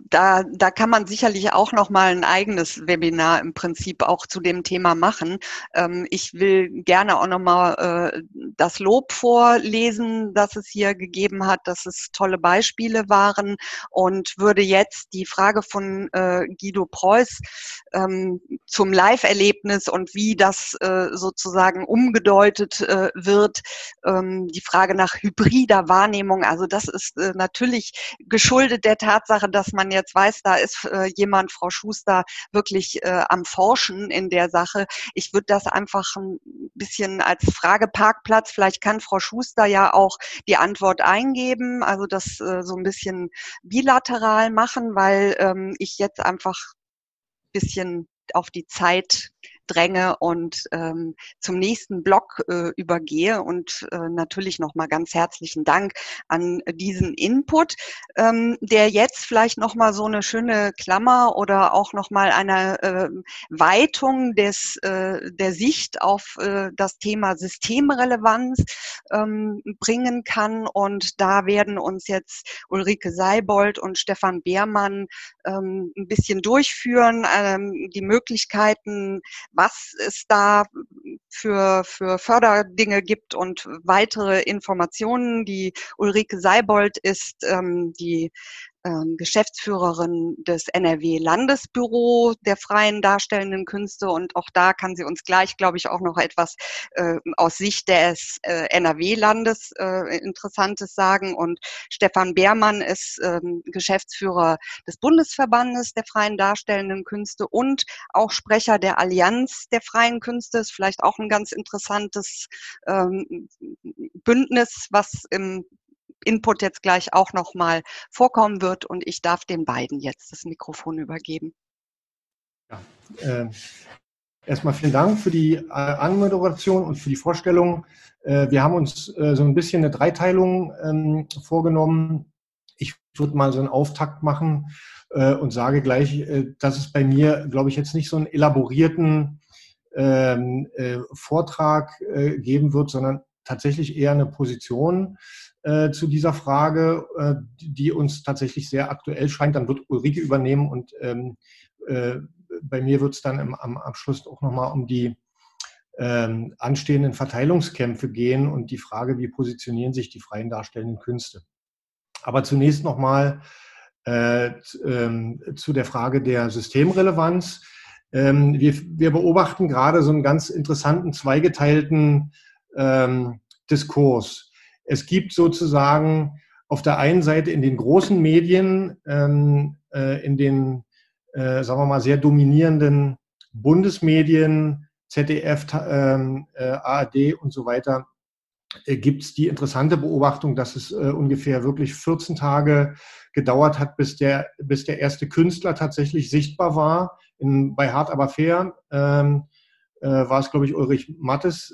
da, da kann man sicherlich auch noch mal ein eigenes Webinar im Prinzip auch zu dem Thema machen. Ähm, ich will gerne auch noch mal äh, das Lob vorlesen, das es hier gegeben hat, dass es tolle Beispiele waren und würde jetzt die Frage von äh, Guido Preuß ähm, zum Live-Erlebnis und wie das äh, sozusagen umgedeutet äh, wird, ähm, die Frage nach hybrider Wahrnehmung. Also das ist äh, natürlich natürlich geschuldet der Tatsache, dass man jetzt weiß, da ist äh, jemand, Frau Schuster, wirklich äh, am Forschen in der Sache. Ich würde das einfach ein bisschen als Frageparkplatz, vielleicht kann Frau Schuster ja auch die Antwort eingeben, also das äh, so ein bisschen bilateral machen, weil ähm, ich jetzt einfach bisschen auf die Zeit dränge und ähm, zum nächsten Block äh, übergehe. Und äh, natürlich nochmal ganz herzlichen Dank an diesen Input, ähm, der jetzt vielleicht nochmal so eine schöne Klammer oder auch nochmal eine äh, Weitung des, äh, der Sicht auf äh, das Thema Systemrelevanz ähm, bringen kann. Und da werden uns jetzt Ulrike Seibold und Stefan Beermann ähm, ein bisschen durchführen, ähm, die Möglichkeiten, was es da für, für Förderdinge gibt und weitere Informationen. Die Ulrike Seibold ist ähm, die Geschäftsführerin des NRW-Landesbüro der freien darstellenden Künste und auch da kann sie uns gleich, glaube ich, auch noch etwas äh, aus Sicht des äh, NRW-Landes äh, Interessantes sagen. Und Stefan Beermann ist ähm, Geschäftsführer des Bundesverbandes der freien darstellenden Künste und auch Sprecher der Allianz der freien Künste. Ist vielleicht auch ein ganz interessantes ähm, Bündnis, was im Input jetzt gleich auch nochmal vorkommen wird. Und ich darf den beiden jetzt das Mikrofon übergeben. Ja, äh, erstmal vielen Dank für die äh, Anmoderation und für die Vorstellung. Äh, wir haben uns äh, so ein bisschen eine Dreiteilung ähm, vorgenommen. Ich würde mal so einen Auftakt machen äh, und sage gleich, dass es bei mir, glaube ich, jetzt nicht so einen elaborierten ähm, Vortrag geben wird, sondern tatsächlich eher eine Position, äh, zu dieser Frage, äh, die uns tatsächlich sehr aktuell scheint. Dann wird Ulrike übernehmen und ähm, äh, bei mir wird es dann im, am Abschluss auch nochmal um die ähm, anstehenden Verteilungskämpfe gehen und die Frage, wie positionieren sich die freien darstellenden Künste. Aber zunächst nochmal äh, ähm, zu der Frage der Systemrelevanz. Ähm, wir, wir, beobachten gerade so einen ganz interessanten zweigeteilten ähm, Diskurs. Es gibt sozusagen auf der einen Seite in den großen Medien, ähm, äh, in den, äh, sagen wir mal, sehr dominierenden Bundesmedien, ZDF, ähm, äh, ARD und so weiter, äh, gibt es die interessante Beobachtung, dass es äh, ungefähr wirklich 14 Tage gedauert hat, bis der, bis der erste Künstler tatsächlich sichtbar war. In, bei Hart aber fair ähm, äh, war es, glaube ich, Ulrich Mattes,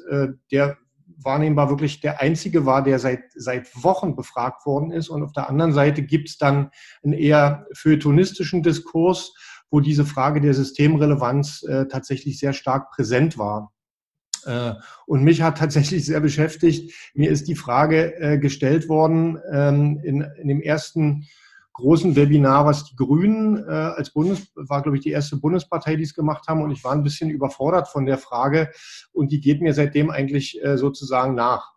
der wahrnehmbar wirklich der einzige war, der seit, seit Wochen befragt worden ist. Und auf der anderen Seite gibt es dann einen eher feuilletonistischen Diskurs, wo diese Frage der Systemrelevanz äh, tatsächlich sehr stark präsent war. Äh, und mich hat tatsächlich sehr beschäftigt, mir ist die Frage äh, gestellt worden ähm, in, in dem ersten großen Webinar, was die Grünen äh, als Bundes, war glaube ich die erste Bundespartei, die es gemacht haben und ich war ein bisschen überfordert von der Frage und die geht mir seitdem eigentlich sozusagen nach.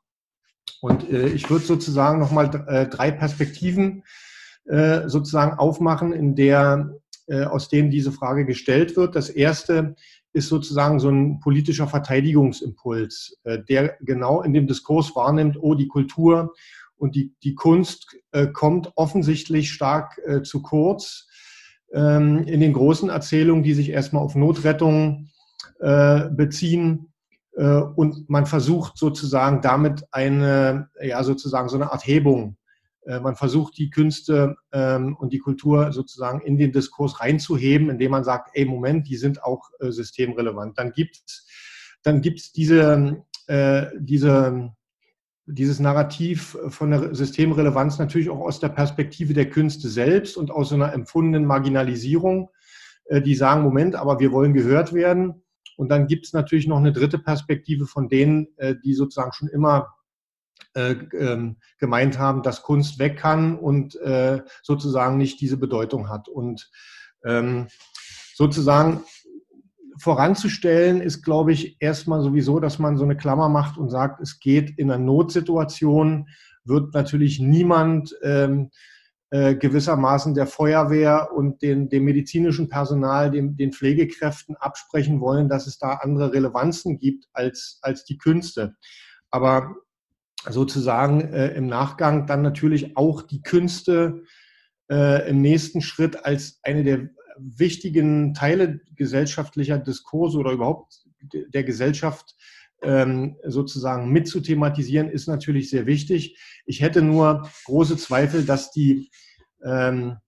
Und ich würde sozusagen nochmal drei Perspektiven sozusagen aufmachen, in der, aus denen diese Frage gestellt wird. Das erste ist sozusagen so ein politischer Verteidigungsimpuls, äh, der genau in dem Diskurs wahrnimmt, oh, die Kultur und die, die Kunst äh, kommt offensichtlich stark äh, zu kurz ähm, in den großen Erzählungen, die sich erstmal auf Notrettung beziehen. Und man versucht sozusagen damit eine, ja, sozusagen so eine Art Hebung äh, man versucht, die Künste ähm, und die Kultur sozusagen in den Diskurs reinzuheben, indem man sagt, ey, Moment, die sind auch äh, systemrelevant. Dann gibt's dann gibt's diese, äh, diese, dieses Narrativ von der Systemrelevanz natürlich auch aus der Perspektive der Künste selbst und aus so einer empfundenen Marginalisierung, äh, die sagen, Moment, aber wir wollen gehört werden. Und dann gibt es natürlich noch eine dritte Perspektive von denen, äh, die sozusagen schon immer äh, ähm, gemeint haben, dass Kunst weg kann und sozusagen nicht diese Bedeutung hat. Und ähm, sozusagen voranzustellen ist, glaube ich, erstmal sowieso, dass man so eine Klammer macht und sagt, es geht in einer Notsituation, wird natürlich niemand ähm, äh, gewissermaßen der Feuerwehr und den, dem medizinischen Personal, dem, den Pflegekräften absprechen wollen, dass es da andere Relevanzen gibt als, als die Künste. Aber sozusagen äh, im Nachgang dann natürlich auch die Künste äh, im nächsten Schritt als eine der wichtigen Teile gesellschaftlicher Diskurse oder überhaupt der Gesellschaft ähm, sozusagen mit zu thematisieren, ist natürlich sehr wichtig. Ich hätte nur große Zweifel, dass die, ähm,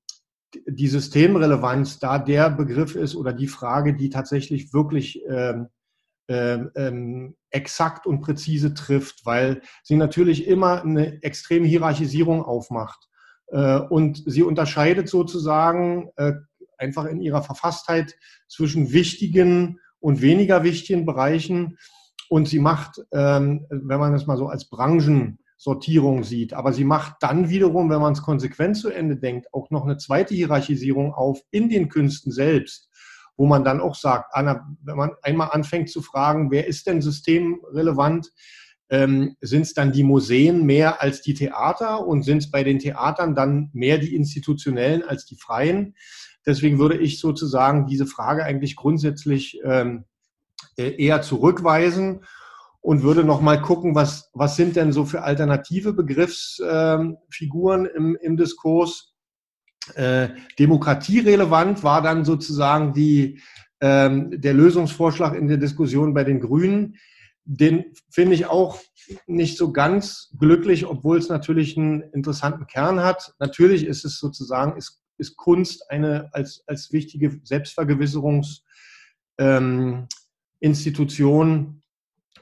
die Systemrelevanz da der Begriff ist oder die Frage, die tatsächlich wirklich ähm, ähm, ähm, exakt und präzise trifft, weil sie natürlich immer eine extreme Hierarchisierung aufmacht. Äh, und sie unterscheidet sozusagen äh, einfach in ihrer Verfasstheit zwischen wichtigen und weniger wichtigen Bereichen. Und sie macht, ähm, wenn man es mal so als Branchensortierung sieht, aber sie macht dann wiederum, wenn man es konsequent zu Ende denkt, auch noch eine zweite Hierarchisierung auf in den Künsten selbst wo man dann auch sagt, Anna, wenn man einmal anfängt zu fragen, wer ist denn systemrelevant, ähm, sind es dann die Museen mehr als die Theater und sind es bei den Theatern dann mehr die institutionellen als die freien? Deswegen würde ich sozusagen diese Frage eigentlich grundsätzlich ähm, äh, eher zurückweisen und würde noch mal gucken, was, was sind denn so für alternative Begriffsfiguren ähm, im, im Diskurs, äh, demokratierelevant war dann sozusagen die, ähm, der Lösungsvorschlag in der Diskussion bei den Grünen. Den finde ich auch nicht so ganz glücklich, obwohl es natürlich einen interessanten Kern hat. Natürlich ist es sozusagen, ist, ist Kunst eine als, als wichtige Selbstvergewisserungsinstitution ähm,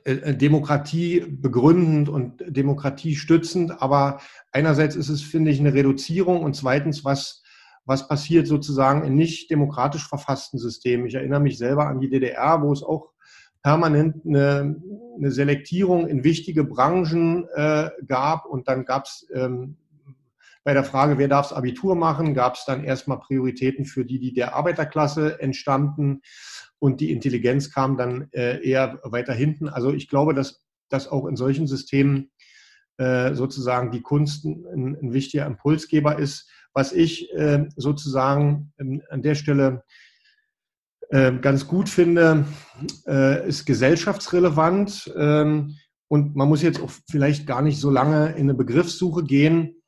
äh, Demokratie begründend und Demokratie stützend, aber einerseits ist es, finde ich, eine Reduzierung und zweitens, was, was passiert sozusagen in nicht demokratisch verfassten Systemen. Ich erinnere mich selber an die DDR, wo es auch permanent eine, eine Selektierung in wichtige Branchen äh, gab und dann gab es ähm, bei der Frage, wer darf das Abitur machen, gab es dann erstmal Prioritäten für die, die der Arbeiterklasse entstammten und die Intelligenz kam dann äh, eher weiter hinten. Also ich glaube, dass, dass auch in solchen Systemen äh, sozusagen die Kunst ein, ein, wichtiger Impulsgeber ist. Was ich äh, sozusagen ähm, an der Stelle äh, ganz gut finde, äh, ist gesellschaftsrelevant. Ähm, und man muss jetzt auch vielleicht gar nicht so lange in eine Begriffssuche gehen.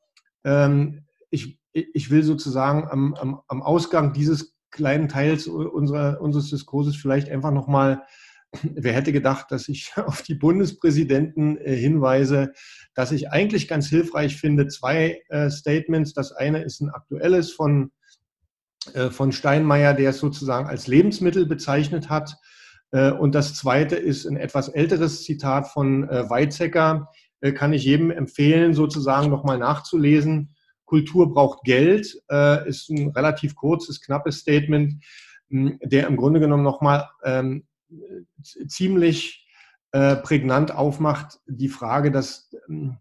Ähm, ich, ich will sozusagen am, am, am Ausgang dieses kleinen Teils unserer, unseres Diskurses vielleicht einfach nochmal, wer hätte gedacht, dass ich auf die Bundespräsidenten äh, hinweise, dass ich eigentlich ganz hilfreich finde, zwei äh, Statements. Das eine ist ein aktuelles von, äh, von Steinmeier, der es sozusagen als Lebensmittel bezeichnet hat. Und das zweite ist ein etwas älteres Zitat von Weizsäcker, kann ich jedem empfehlen, sozusagen nochmal nachzulesen. Kultur braucht Geld, äh, ist ein relativ kurzes, knappes Statement, der im Grunde genommen nochmal ähm, ziemlich äh, prägnant aufmacht, die Frage, dass, ähm,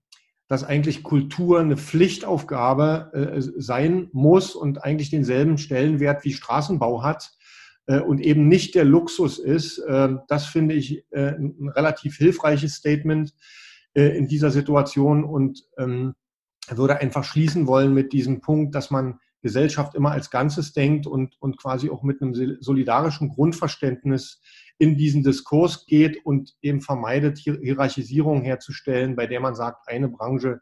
dass eigentlich Kultur eine Pflichtaufgabe äh, sein muss und eigentlich denselben Stellenwert wie Straßenbau hat äh, und eben nicht der Luxus ist. Äh, das finde ich äh, ein relativ hilfreiches Statement äh, in dieser Situation und ähm, würde einfach schließen wollen mit diesem Punkt, dass man Gesellschaft immer als Ganzes denkt und, und quasi auch mit einem solidarischen Grundverständnis in diesen Diskurs geht und eben vermeidet, Hierarchisierung herzustellen, bei der man sagt, eine Branche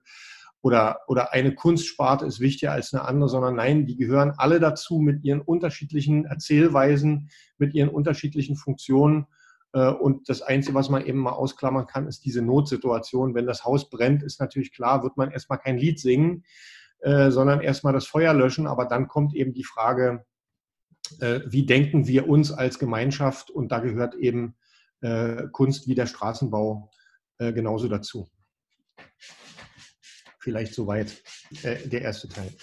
oder, oder eine Kunstsparte ist wichtiger als eine andere, sondern nein, die gehören alle dazu mit ihren unterschiedlichen Erzählweisen, mit ihren unterschiedlichen Funktionen. Äh, und das Einzige, was man eben mal ausklammern kann, ist diese Notsituation. Wenn das Haus brennt, ist natürlich klar, wird man erstmal kein Lied singen. Äh, sondern erstmal das Feuer löschen. Aber dann kommt eben die Frage, äh, wie denken wir uns als Gemeinschaft? Und da gehört eben Kunst wie der Straßenbau genauso dazu. Vielleicht soweit der erste Teil.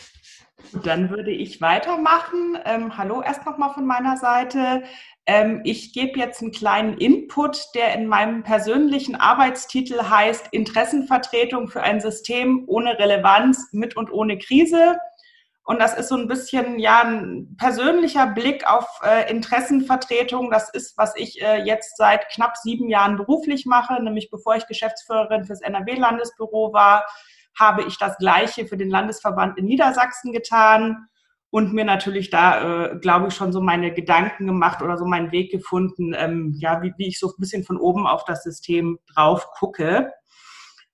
Dann würde ich weitermachen. Ähm, hallo erst nochmal von meiner Seite. Ähm, ich gebe jetzt einen kleinen Input, der in meinem persönlichen Arbeitstitel heißt Interessenvertretung für ein System ohne Relevanz mit und ohne Krise. Und das ist so ein bisschen ja ein persönlicher Blick auf äh, Interessenvertretung. Das ist, was ich äh, jetzt seit knapp sieben Jahren beruflich mache, nämlich bevor ich Geschäftsführerin fürs NRW-Landesbüro war, habe ich das Gleiche für den Landesverband in Niedersachsen getan und mir natürlich da, äh, glaube ich, schon so meine Gedanken gemacht oder so meinen Weg gefunden, ähm, ja, wie, wie ich so ein bisschen von oben auf das System drauf gucke.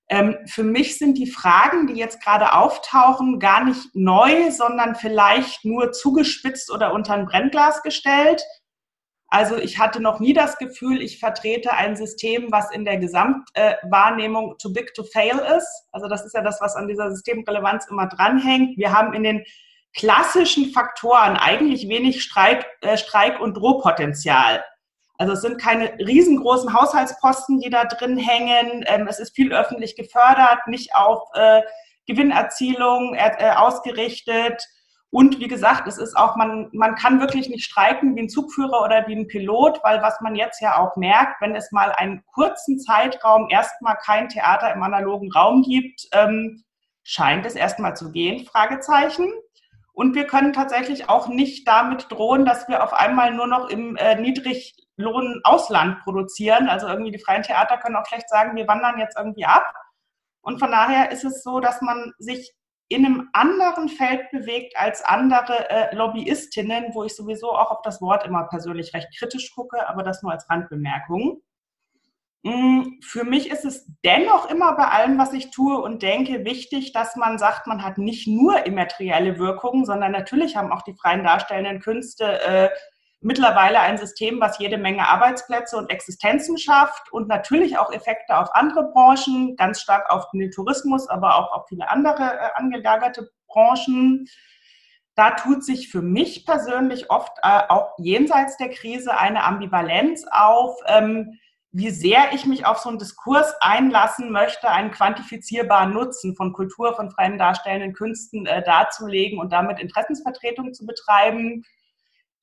Ähm, für mich sind die Fragen, die jetzt gerade auftauchen, gar nicht neu, sondern vielleicht nur zugespitzt oder unter ein Brennglas gestellt. Also ich hatte noch nie das Gefühl, ich vertrete ein System, was in der Gesamtwahrnehmung äh, too big to fail ist. Also das ist ja das, was an dieser Systemrelevanz immer dranhängt. Wir haben in den klassischen Faktoren eigentlich wenig Streik, äh, Streik und Drohpotenzial. Also es sind keine riesengroßen Haushaltsposten, die da drin hängen. Ähm, es ist viel öffentlich gefördert, nicht auf äh, Gewinnerzielung äh, ausgerichtet. Und wie gesagt, es ist auch, man, man kann wirklich nicht streiken wie ein Zugführer oder wie ein Pilot, weil was man jetzt ja auch merkt, wenn es mal einen kurzen Zeitraum erstmal kein Theater im analogen Raum gibt, ähm, scheint es erstmal zu gehen, Fragezeichen. Und wir können tatsächlich auch nicht damit drohen, dass wir auf einmal nur noch im äh, Niedriglohn-Ausland produzieren. Also irgendwie die freien Theater können auch schlecht sagen, wir wandern jetzt irgendwie ab. Und von daher ist es so, dass man sich in einem anderen Feld bewegt als andere äh, Lobbyistinnen, wo ich sowieso auch auf das Wort immer persönlich recht kritisch gucke, aber das nur als Randbemerkung. Mm, für mich ist es dennoch immer bei allem, was ich tue und denke, wichtig, dass man sagt, man hat nicht nur immaterielle Wirkungen, sondern natürlich haben auch die freien darstellenden Künste äh, mittlerweile ein System, was jede Menge Arbeitsplätze und Existenzen schafft und natürlich auch Effekte auf andere Branchen, ganz stark auf den Tourismus, aber auch auf viele andere äh, angelagerte Branchen. Da tut sich für mich persönlich oft äh, auch jenseits der Krise eine Ambivalenz auf. Ähm, wie sehr ich mich auf so einen Diskurs einlassen möchte, einen quantifizierbaren Nutzen von Kultur, von freien darstellenden Künsten äh, darzulegen und damit Interessensvertretung zu betreiben.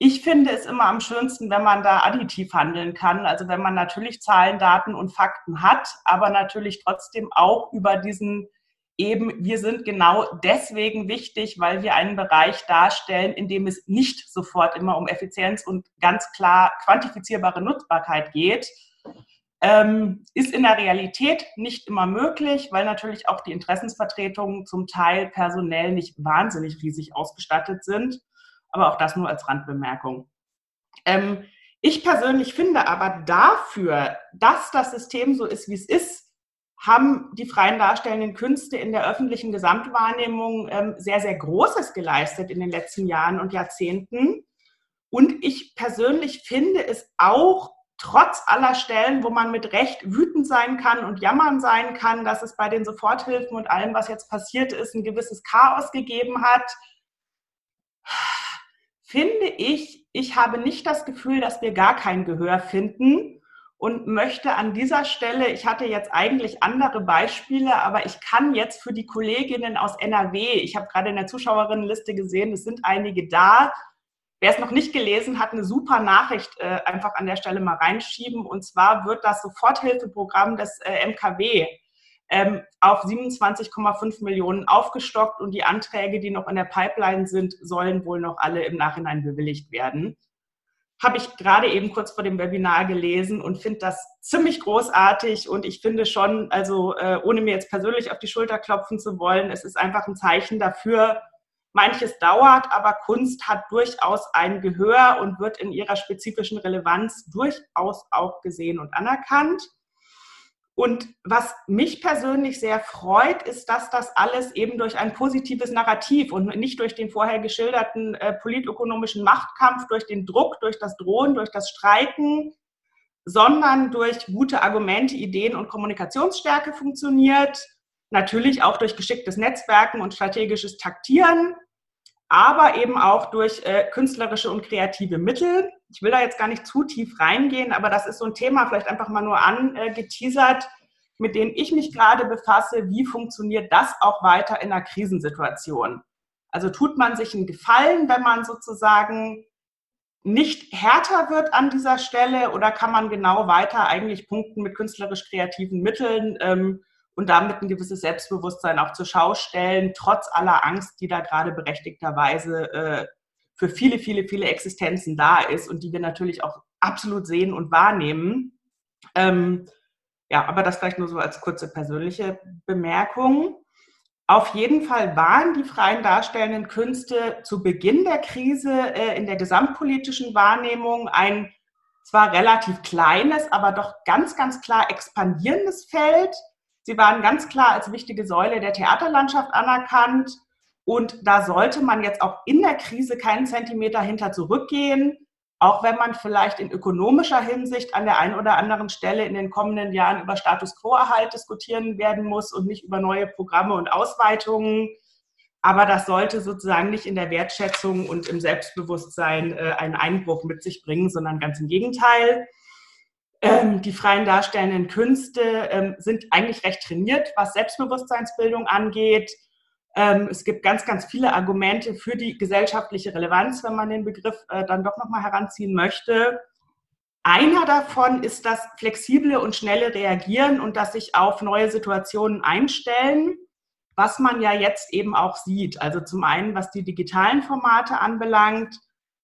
Ich finde es immer am schönsten, wenn man da additiv handeln kann, also wenn man natürlich Zahlen, Daten und Fakten hat, aber natürlich trotzdem auch über diesen eben, wir sind genau deswegen wichtig, weil wir einen Bereich darstellen, in dem es nicht sofort immer um Effizienz und ganz klar quantifizierbare Nutzbarkeit geht, ähm, ist in der Realität nicht immer möglich, weil natürlich auch die Interessensvertretungen zum Teil personell nicht wahnsinnig riesig ausgestattet sind. Aber auch das nur als Randbemerkung. Ähm, ich persönlich finde aber dafür, dass das System so ist, wie es ist, haben die freien darstellenden Künste in der öffentlichen Gesamtwahrnehmung ähm, sehr, sehr Großes geleistet in den letzten Jahren und Jahrzehnten. Und ich persönlich finde es auch trotz aller Stellen, wo man mit Recht wütend sein kann und jammern sein kann, dass es bei den Soforthilfen und allem, was jetzt passiert ist, ein gewisses Chaos gegeben hat, finde ich, ich habe nicht das Gefühl, dass wir gar kein Gehör finden und möchte an dieser Stelle, ich hatte jetzt eigentlich andere Beispiele, aber ich kann jetzt für die Kolleginnen aus NRW, ich habe gerade in der Zuschauerinnenliste gesehen, es sind einige da, Wer es noch nicht gelesen hat, eine super Nachricht äh, einfach an der Stelle mal reinschieben. Und zwar wird das Soforthilfeprogramm des äh, MKW ähm, auf 27,5 Millionen aufgestockt und die Anträge, die noch in der Pipeline sind, sollen wohl noch alle im Nachhinein bewilligt werden. Habe ich gerade eben kurz vor dem Webinar gelesen und finde das ziemlich großartig und ich finde schon, also äh, ohne mir jetzt persönlich auf die Schulter klopfen zu wollen, es ist einfach ein Zeichen dafür, Manches dauert, aber Kunst hat durchaus ein Gehör und wird in ihrer spezifischen Relevanz durchaus auch gesehen und anerkannt. Und was mich persönlich sehr freut, ist, dass das alles eben durch ein positives Narrativ und nicht durch den vorher geschilderten äh, politökonomischen Machtkampf, durch den Druck, durch das Drohen, durch das Streiken, sondern durch gute Argumente, Ideen und Kommunikationsstärke funktioniert. Natürlich auch durch geschicktes Netzwerken und strategisches Taktieren aber eben auch durch äh, künstlerische und kreative Mittel. Ich will da jetzt gar nicht zu tief reingehen, aber das ist so ein Thema, vielleicht einfach mal nur angeteasert, mit dem ich mich gerade befasse. Wie funktioniert das auch weiter in einer Krisensituation? Also tut man sich einen Gefallen, wenn man sozusagen nicht härter wird an dieser Stelle oder kann man genau weiter eigentlich punkten mit künstlerisch kreativen Mitteln? Ähm, und damit ein gewisses Selbstbewusstsein auch zur Schau stellen, trotz aller Angst, die da gerade berechtigterweise äh, für viele, viele, viele Existenzen da ist und die wir natürlich auch absolut sehen und wahrnehmen. Ähm, ja, aber das vielleicht nur so als kurze persönliche Bemerkung. Auf jeden Fall waren die freien darstellenden Künste zu Beginn der Krise äh, in der gesamtpolitischen Wahrnehmung ein zwar relativ kleines, aber doch ganz, ganz klar expandierendes Feld Sie waren ganz klar als wichtige Säule der Theaterlandschaft anerkannt. Und da sollte man jetzt auch in der Krise keinen Zentimeter hinter zurückgehen, auch wenn man vielleicht in ökonomischer Hinsicht an der einen oder anderen Stelle in den kommenden Jahren über Status quo-Erhalt diskutieren werden muss und nicht über neue Programme und Ausweitungen. Aber das sollte sozusagen nicht in der Wertschätzung und im Selbstbewusstsein äh, einen Einbruch mit sich bringen, sondern ganz im Gegenteil. Ähm, die freien darstellenden Künste ähm, sind eigentlich recht trainiert, was Selbstbewusstseinsbildung angeht. Ähm, es gibt ganz, ganz viele Argumente für die gesellschaftliche Relevanz, wenn man den Begriff äh, dann doch nochmal heranziehen möchte. Einer davon ist das flexible und schnelle Reagieren und das sich auf neue Situationen einstellen, was man ja jetzt eben auch sieht. Also zum einen, was die digitalen Formate anbelangt,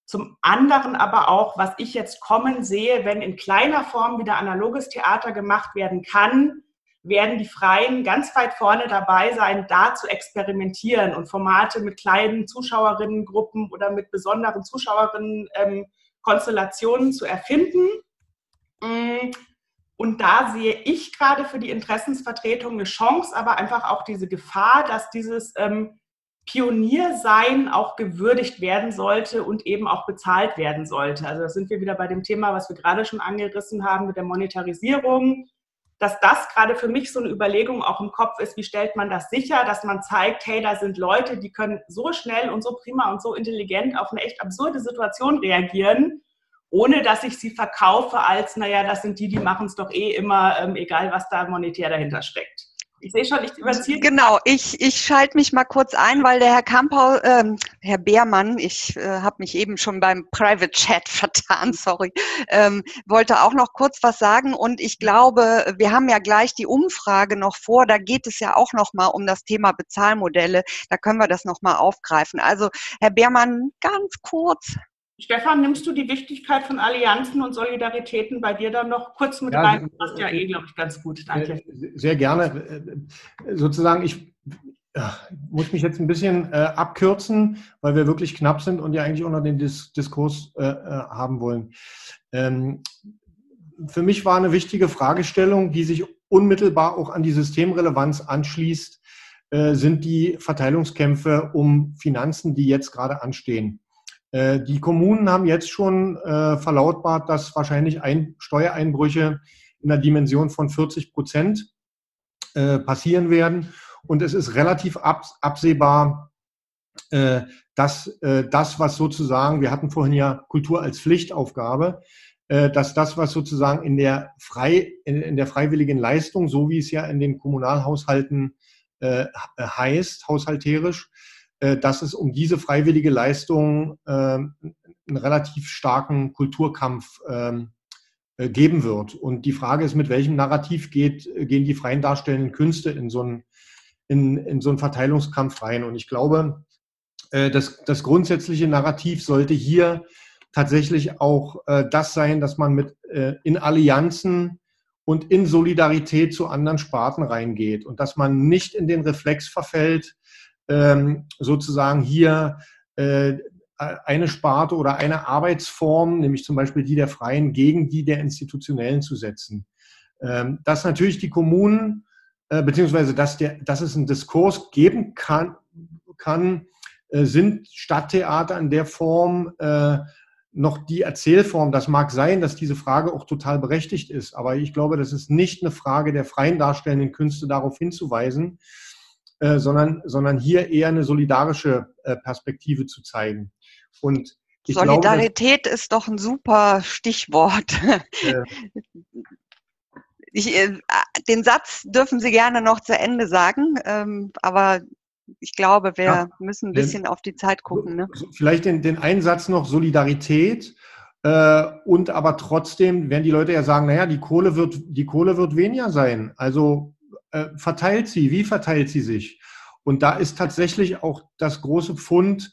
zum anderen aber auch, was ich jetzt kommen sehe, wenn in kleiner Form wieder analoges Theater gemacht werden kann, werden die Freien ganz weit vorne dabei sein, da zu experimentieren und Formate mit kleinen Zuschauerinnengruppen oder mit besonderen Zuschauerinnenkonstellationen ähm, zu erfinden. Mm, und da sehe ich gerade für die Interessensvertretung eine Chance, aber einfach auch diese Gefahr, dass dieses ähm, Pioniersein auch gewürdigt werden sollte und eben auch bezahlt werden sollte. Also da sind wir wieder bei dem Thema, was wir gerade schon angerissen haben mit der Monetarisierung, dass das gerade für mich so eine Überlegung auch im Kopf ist, wie stellt man das sicher, dass man zeigt, hey, da sind Leute, die können so schnell und so prima und so intelligent auf eine echt absurde Situation reagieren, ohne dass ich sie verkaufe als, naja, das sind die, die machen es doch eh immer, ähm, egal was da monetär dahinter steckt. Ich sehe schon, ich überziehe. Genau, ich, ich schalte mich mal kurz ein, weil der Herr Kampau, ähm, Herr Beermann, ich äh, habe mich eben schon beim Private Chat vertan, sorry, ähm, wollte auch noch kurz was sagen. Und ich glaube, wir haben ja gleich die Umfrage noch vor. Da geht es ja auch noch mal um das Thema Bezahlmodelle. Da können wir das noch mal aufgreifen. Also Herr Beermann, ganz kurz. Stefan, nimmst du die Wichtigkeit von Allianzen und Solidaritäten bei dir dann noch kurz mit ja, rein? Das passt ja eh, glaube ich, ganz gut. Danke. Sehr gerne. Sozusagen, ich muss mich jetzt ein bisschen äh, abkürzen, weil wir wirklich knapp sind und ja eigentlich auch noch den Dis Diskurs äh, äh, haben wollen. Ähm, für mich war eine wichtige Fragestellung, die sich unmittelbar auch an die Systemrelevanz anschließt, sind die Verteilungskämpfe um Finanzen, die jetzt gerade anstehen. Äh, die Kommunen haben jetzt schon äh, verlautbart, dass wahrscheinlich ein, Steuereinbrüche in der Dimension von 40 Prozent äh, passieren werden. Und es ist relativ absehbar, dass das, was sozusagen, wir hatten vorhin ja Kultur als Pflichtaufgabe, dass das, was sozusagen in der, frei, in der freiwilligen Leistung, so wie es ja in den Kommunalhaushalten heißt, haushalterisch, dass es um diese freiwillige Leistung ähm, einen relativ starken Kulturkampf ähm, äh, geben wird. Und die Frage ist, mit welchem Narrativ geht, gehen die freien darstellenden Künste in so einen, in, in so einen Verteilungskampf rein. Und ich glaube, äh, das, das grundsätzliche Narrativ sollte hier tatsächlich auch äh, das sein, dass man mit äh, in Allianzen und in Solidarität zu anderen Sparten reingeht und dass man nicht in den Reflex verfällt, ähm, sozusagen hier äh, eine Sparte oder eine Arbeitsform, nämlich zum Beispiel die der Freien, gegen die der Institutionellen zu setzen. Ähm, dass natürlich die Kommunen, äh, beziehungsweise dass, der, dass es einen Diskurs geben kann, kann äh, sind Stadttheater in der Form äh, noch die Erzählform. Das mag sein, dass diese Frage auch total berechtigt ist, aber ich glaube, das ist nicht eine Frage der freien darstellenden Künste darauf hinzuweisen, äh, sondern, sondern hier eher eine solidarische äh, Perspektive zu zeigen. Und Solidarität glaube, ist doch ein super Stichwort. Äh, ich, den Satz dürfen Sie gerne noch zu Ende sagen, ähm, aber ich glaube, wir ja, müssen ein bisschen den, auf die Zeit gucken. Ne? Vielleicht den, den Einsatz noch Solidarität. Äh, und aber trotzdem werden die Leute ja sagen, naja, die Kohle wird, die Kohle wird weniger sein. Also äh, verteilt sie, wie verteilt sie sich? Und da ist tatsächlich auch das große Pfund,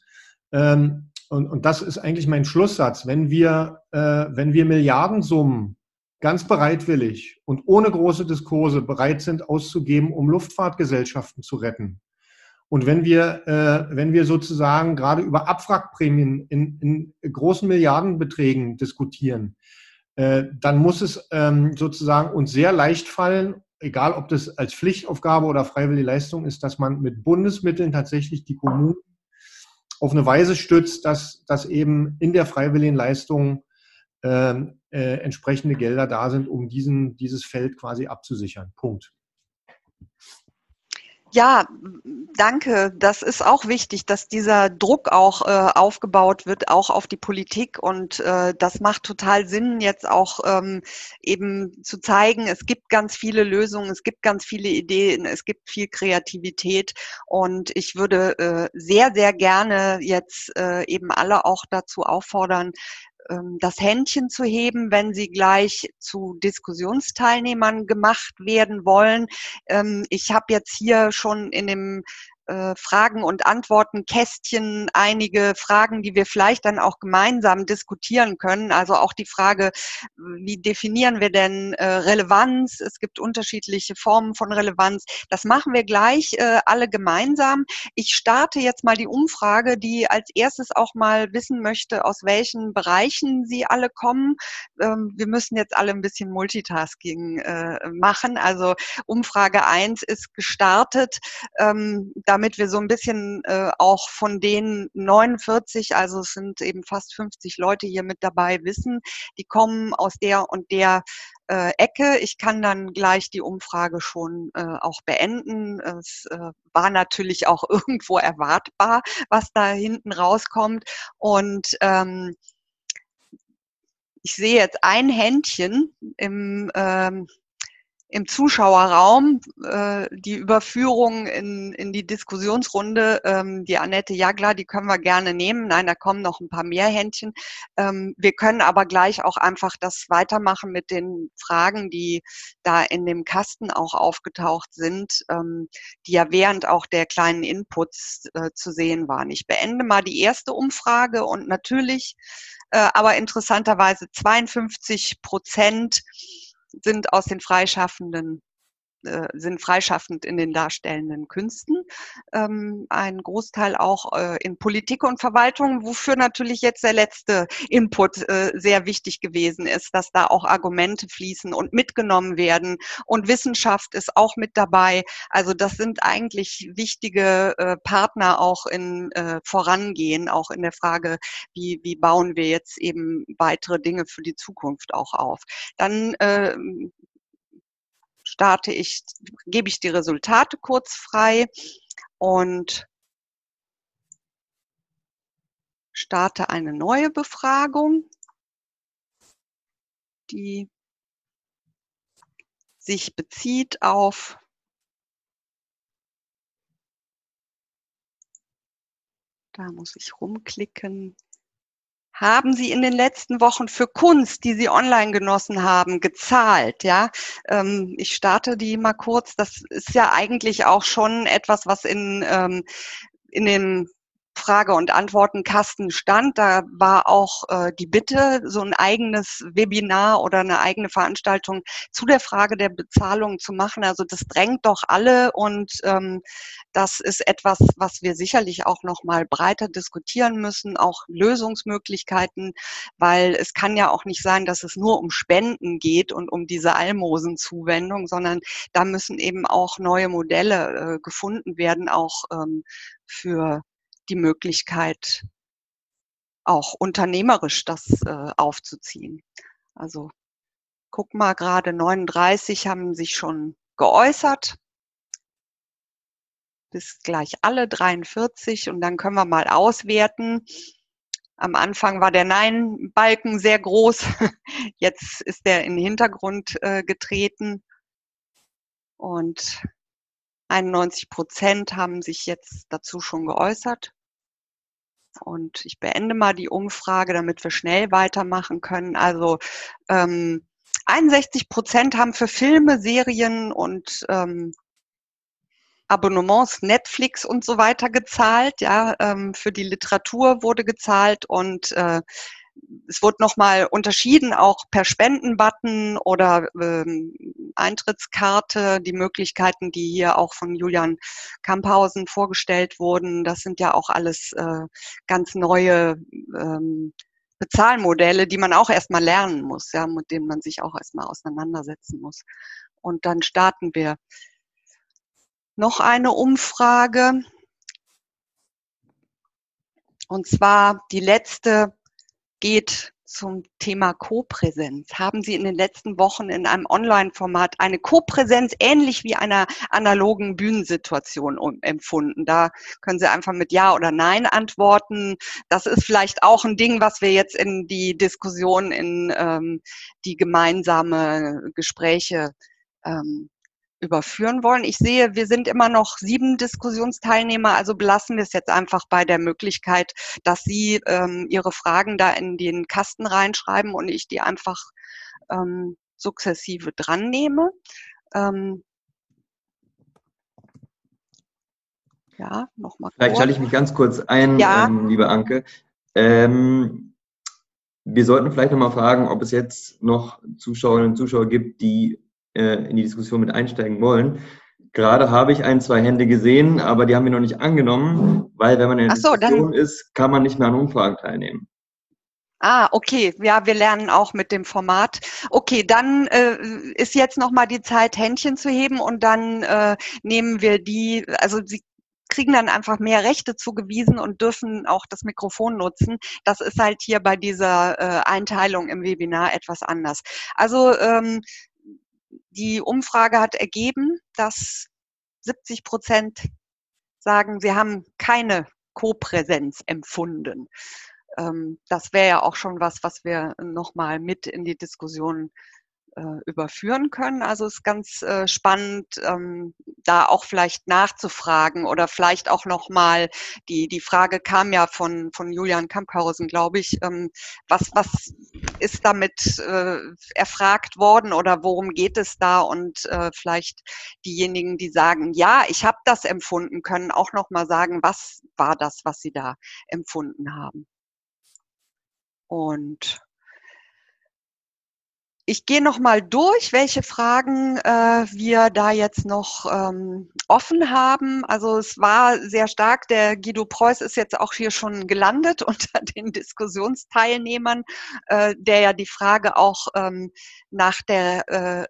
ähm, und, und das ist eigentlich mein Schlusssatz, wenn wir, äh, wenn wir Milliardensummen ganz bereitwillig und ohne große Diskurse bereit sind auszugeben, um Luftfahrtgesellschaften zu retten, und wenn wir, äh, wenn wir sozusagen gerade über Abwrackprämien in, in großen Milliardenbeträgen diskutieren, äh, dann muss es ähm, sozusagen uns sehr leicht fallen, egal ob das als Pflichtaufgabe oder freiwillige Leistung ist, dass man mit Bundesmitteln tatsächlich die Kommunen auf eine Weise stützt, dass, dass eben in der freiwilligen Leistung äh, äh, entsprechende Gelder da sind, um diesen, dieses Feld quasi abzusichern. Punkt. Ja, danke. Das ist auch wichtig, dass dieser Druck auch äh, aufgebaut wird, auch auf die Politik. Und äh, das macht total Sinn, jetzt auch ähm, eben zu zeigen, es gibt ganz viele Lösungen, es gibt ganz viele Ideen, es gibt viel Kreativität. Und ich würde äh, sehr, sehr gerne jetzt äh, eben alle auch dazu auffordern, das Händchen zu heben, wenn sie gleich zu Diskussionsteilnehmern gemacht werden wollen. Ähm, ich habe jetzt hier schon in dem äh, Fragen und Antworten Kästchen einige Fragen, die wir vielleicht dann auch gemeinsam diskutieren können. Also auch die Frage, wie definieren wir denn äh, Relevanz? Es gibt unterschiedliche Formen von Relevanz. Das machen wir gleich äh, alle gemeinsam. Ich starte jetzt mal die Umfrage, die als erstes auch mal wissen möchte, aus welchen Bereichen Sie alle kommen. Ähm, wir müssen jetzt alle ein bisschen Multitasking machen. Also Umfrage eins ist gestartet. Ähm, da damit wir so ein bisschen äh, auch von den 49, also es sind eben fast 50 Leute hier mit dabei, wissen, die kommen aus der und der äh, Ecke. Ich kann dann gleich die Umfrage schon äh, auch beenden. Es äh, war natürlich auch irgendwo erwartbar, was da hinten rauskommt. Und ähm, ich sehe jetzt ein Händchen im ähm, im Zuschauerraum äh, die Überführung in, in die Diskussionsrunde, ähm, die Annette Jagler, die können wir gerne nehmen. Nein, da kommen noch ein paar mehr Händchen. Ähm, wir können aber gleich auch einfach das weitermachen mit den Fragen, die da in dem Kasten auch aufgetaucht sind, ähm, die ja während auch der kleinen Inputs äh, zu sehen waren. Ich beende mal die erste Umfrage und natürlich, äh, aber interessanterweise 52 Prozent sind aus den Freischaffenden äh, sind freischaffend in den darstellenden Künsten, ähm, ein Großteil auch äh, in Politik und Verwaltung, wofür natürlich jetzt der letzte Input äh, sehr wichtig gewesen ist, dass da auch Argumente fließen und mitgenommen werden und Wissenschaft ist auch mit dabei. Also das sind eigentlich wichtige äh, Partner auch in äh, Vorangehen, auch in der Frage, wie, wie bauen wir jetzt eben weitere Dinge für die Zukunft auch auf. Dann äh, starte ich, gebe ich die Resultate kurz frei und starte eine neue Befragung, die sich bezieht auf da muss ich rumklicken, haben Sie in den letzten Wochen für Kunst, die Sie online genossen haben, gezahlt? Ja, ähm, ich starte die mal kurz. Das ist ja eigentlich auch schon etwas, was in ähm, in den Frage- und Antwortenkasten stand. Da war auch äh, die Bitte, so ein eigenes Webinar oder eine eigene Veranstaltung zu der Frage der Bezahlung zu machen. Also das drängt doch alle und ähm, das ist etwas, was wir sicherlich auch noch mal breiter diskutieren müssen, auch Lösungsmöglichkeiten, weil es kann ja auch nicht sein, dass es nur um Spenden geht und um diese Almosenzuwendung, sondern da müssen eben auch neue Modelle äh, gefunden werden, auch ähm, für die Möglichkeit, auch unternehmerisch das äh, aufzuziehen. Also guck mal, gerade 39 haben sich schon geäußert. Bis gleich alle 43 und dann können wir mal auswerten. Am Anfang war der Nein-Balken sehr groß. Jetzt ist der in den Hintergrund äh, getreten. Und 91 Prozent haben sich jetzt dazu schon geäußert. Und ich beende mal die Umfrage, damit wir schnell weitermachen können. Also ähm, 61 Prozent haben für Filme, Serien und ähm, Abonnements, Netflix und so weiter gezahlt. Ja, ähm, für die Literatur wurde gezahlt und äh, es wurde nochmal unterschieden, auch per Spendenbutton oder ähm, Eintrittskarte, die Möglichkeiten, die hier auch von Julian Kamphausen vorgestellt wurden. Das sind ja auch alles äh, ganz neue ähm, Bezahlmodelle, die man auch erstmal lernen muss, ja, mit denen man sich auch erstmal auseinandersetzen muss. Und dann starten wir noch eine Umfrage. Und zwar die letzte geht zum Thema Co-Präsenz. Haben Sie in den letzten Wochen in einem Online-Format eine Co-Präsenz ähnlich wie einer analogen Bühnensituation empfunden? Da können Sie einfach mit Ja oder Nein antworten. Das ist vielleicht auch ein Ding, was wir jetzt in die Diskussion, in ähm, die gemeinsame Gespräche ähm, überführen wollen. Ich sehe, wir sind immer noch sieben Diskussionsteilnehmer, also belassen wir es jetzt einfach bei der Möglichkeit, dass Sie ähm, Ihre Fragen da in den Kasten reinschreiben und ich die einfach ähm, sukzessive dran nehme. Ähm, ja, nochmal. Vielleicht schalte ich mich ganz kurz ein, ja. ähm, liebe Anke. Ähm, wir sollten vielleicht nochmal fragen, ob es jetzt noch Zuschauerinnen und Zuschauer gibt, die äh, in die Diskussion mit einsteigen wollen. Gerade habe ich ein, zwei Hände gesehen, aber die haben wir noch nicht angenommen, weil wenn man in der so, Diskussion ist, kann man nicht mehr an Umfragen teilnehmen. Ah, okay. Ja, wir lernen auch mit dem Format. Okay, dann äh, ist jetzt noch mal die Zeit, Händchen zu heben und dann äh, nehmen wir die, also Sie kriegen dann einfach mehr Rechte zugewiesen und dürfen auch das Mikrofon nutzen. Das ist halt hier bei dieser äh, Einteilung im Webinar etwas anders. Also ähm, die Umfrage hat ergeben, dass 70 Prozent sagen, sie haben keine Co-Präsenz empfunden. Ähm, das wäre ja auch schon was, was wir nochmal mit in die Diskussion äh, überführen können. Also es ist ganz äh, spannend, ähm, da auch vielleicht nachzufragen oder vielleicht auch nochmal, die, die Frage kam ja von, von Julian Kamphausen, glaube ich, ähm, was, was ist damit äh, erfragt worden oder worum geht es da? Und äh, vielleicht diejenigen, die sagen, ja, ich habe das empfunden, können auch nochmal sagen, was war das, was sie da empfunden haben. Und ich gehe noch mal durch, welche Fragen äh, wir da jetzt noch ähm, offen haben. Also es war sehr stark, der Guido Preuß ist jetzt auch hier schon gelandet unter den Diskussionsteilnehmern, äh, der ja die Frage auch ähm, nach der äh,